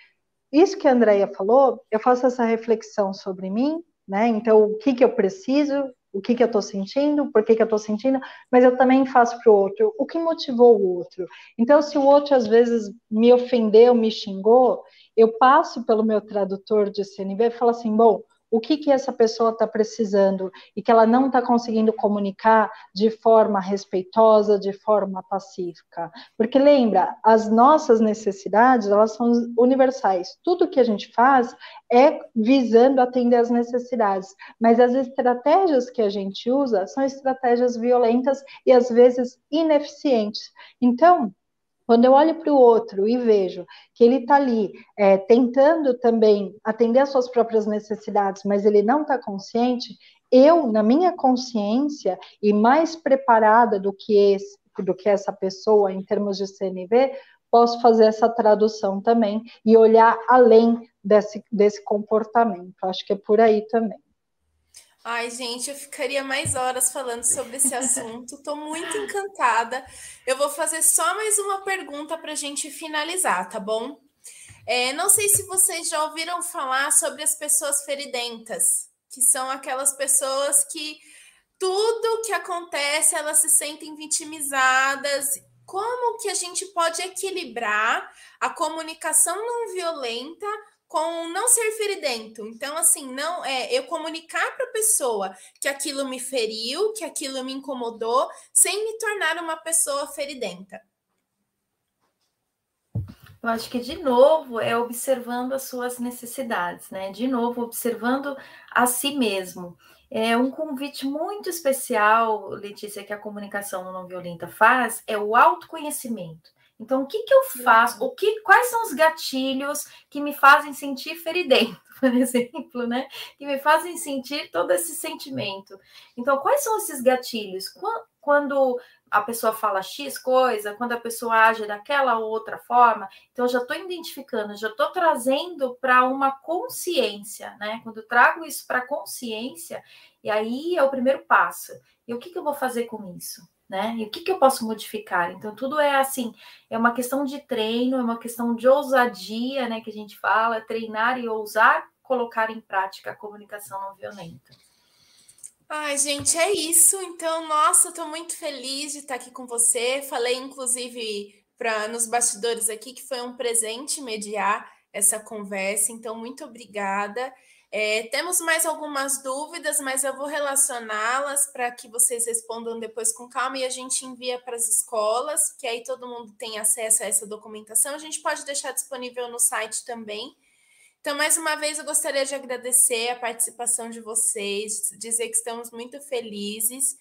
Isso que a Andrea falou, eu faço essa reflexão sobre mim, né? Então, o que, que eu preciso, o que, que eu estou sentindo, por que, que eu estou sentindo, mas eu também faço para o outro o que motivou o outro. Então, se o outro às vezes me ofendeu, me xingou, eu passo pelo meu tradutor de CNV e falo assim: bom, o que, que essa pessoa está precisando e que ela não está conseguindo comunicar de forma respeitosa, de forma pacífica. Porque lembra, as nossas necessidades, elas são universais. Tudo que a gente faz é visando atender as necessidades, mas as estratégias que a gente usa são estratégias violentas e às vezes ineficientes. Então, quando eu olho para o outro e vejo que ele está ali é, tentando também atender às suas próprias necessidades, mas ele não está consciente, eu, na minha consciência e mais preparada do que, esse, do que essa pessoa em termos de CNV, posso fazer essa tradução também e olhar além desse, desse comportamento. Acho que é por aí também. Ai, gente, eu ficaria mais horas falando sobre esse assunto. Estou muito encantada. Eu vou fazer só mais uma pergunta para a gente finalizar, tá bom? É, não sei se vocês já ouviram falar sobre as pessoas feridentas, que são aquelas pessoas que tudo que acontece elas se sentem vitimizadas. Como que a gente pode equilibrar a comunicação não violenta com não ser feridento. Então, assim, não é eu comunicar para a pessoa que aquilo me feriu, que aquilo me incomodou, sem me tornar uma pessoa feridenta. Eu acho que, de novo, é observando as suas necessidades, né? De novo, observando a si mesmo. É um convite muito especial, Letícia, que a comunicação não violenta faz, é o autoconhecimento. Então, o que, que eu faço? O que, quais são os gatilhos que me fazem sentir feridento, [LAUGHS] por exemplo, né? Que me fazem sentir todo esse sentimento. Então, quais são esses gatilhos? Quando a pessoa fala X coisa, quando a pessoa age daquela outra forma, então eu já estou identificando, já estou trazendo para uma consciência, né? Quando eu trago isso para consciência, e aí é o primeiro passo. E o que, que eu vou fazer com isso? Né? E o que, que eu posso modificar? Então, tudo é assim, é uma questão de treino, é uma questão de ousadia, né? Que a gente fala, treinar e ousar colocar em prática a comunicação não violenta. Ai, gente, é isso. Então, nossa, estou muito feliz de estar aqui com você. Falei, inclusive, para nos bastidores aqui que foi um presente mediar essa conversa. Então, muito obrigada. É, temos mais algumas dúvidas, mas eu vou relacioná-las para que vocês respondam depois com calma e a gente envia para as escolas, que aí todo mundo tem acesso a essa documentação. A gente pode deixar disponível no site também. Então, mais uma vez, eu gostaria de agradecer a participação de vocês, dizer que estamos muito felizes.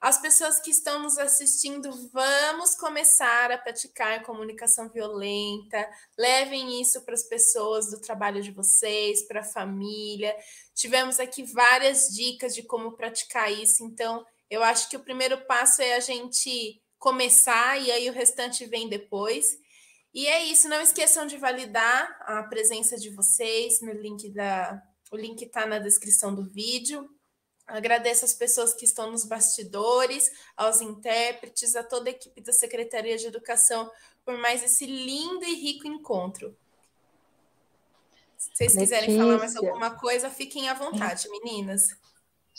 As pessoas que estão nos assistindo, vamos começar a praticar comunicação violenta. Levem isso para as pessoas do trabalho de vocês, para a família. Tivemos aqui várias dicas de como praticar isso, então eu acho que o primeiro passo é a gente começar e aí o restante vem depois. E é isso, não esqueçam de validar a presença de vocês no link da. O link está na descrição do vídeo. Agradeço as pessoas que estão nos bastidores, aos intérpretes, a toda a equipe da Secretaria de Educação por mais esse lindo e rico encontro. Se vocês Letícia. quiserem falar mais alguma coisa, fiquem à vontade, meninas.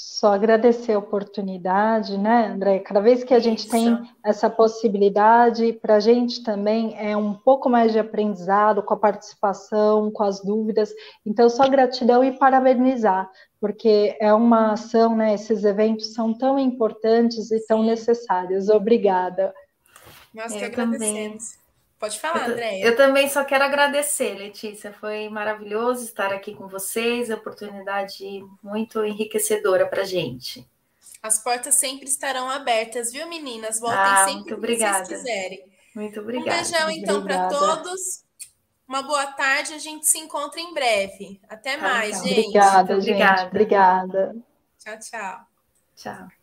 Só agradecer a oportunidade, né, André? Cada vez que a gente Isso. tem essa possibilidade, para a gente também é um pouco mais de aprendizado com a participação, com as dúvidas. Então, só gratidão e parabenizar, porque é uma ação, né? Esses eventos são tão importantes e tão necessários. Obrigada. Nós que agradecemos. Também. Pode falar, Andréia. Eu também só quero agradecer, Letícia. Foi maravilhoso estar aqui com vocês, oportunidade muito enriquecedora para gente. As portas sempre estarão abertas, viu, meninas? Voltem ah, sempre que vocês quiserem. Muito obrigada. Um beijão, então, para todos. Uma boa tarde. A gente se encontra em breve. Até tá mais, gente. Obrigada, gente. Obrigada. Obrigada. Tchau, tchau. Tchau.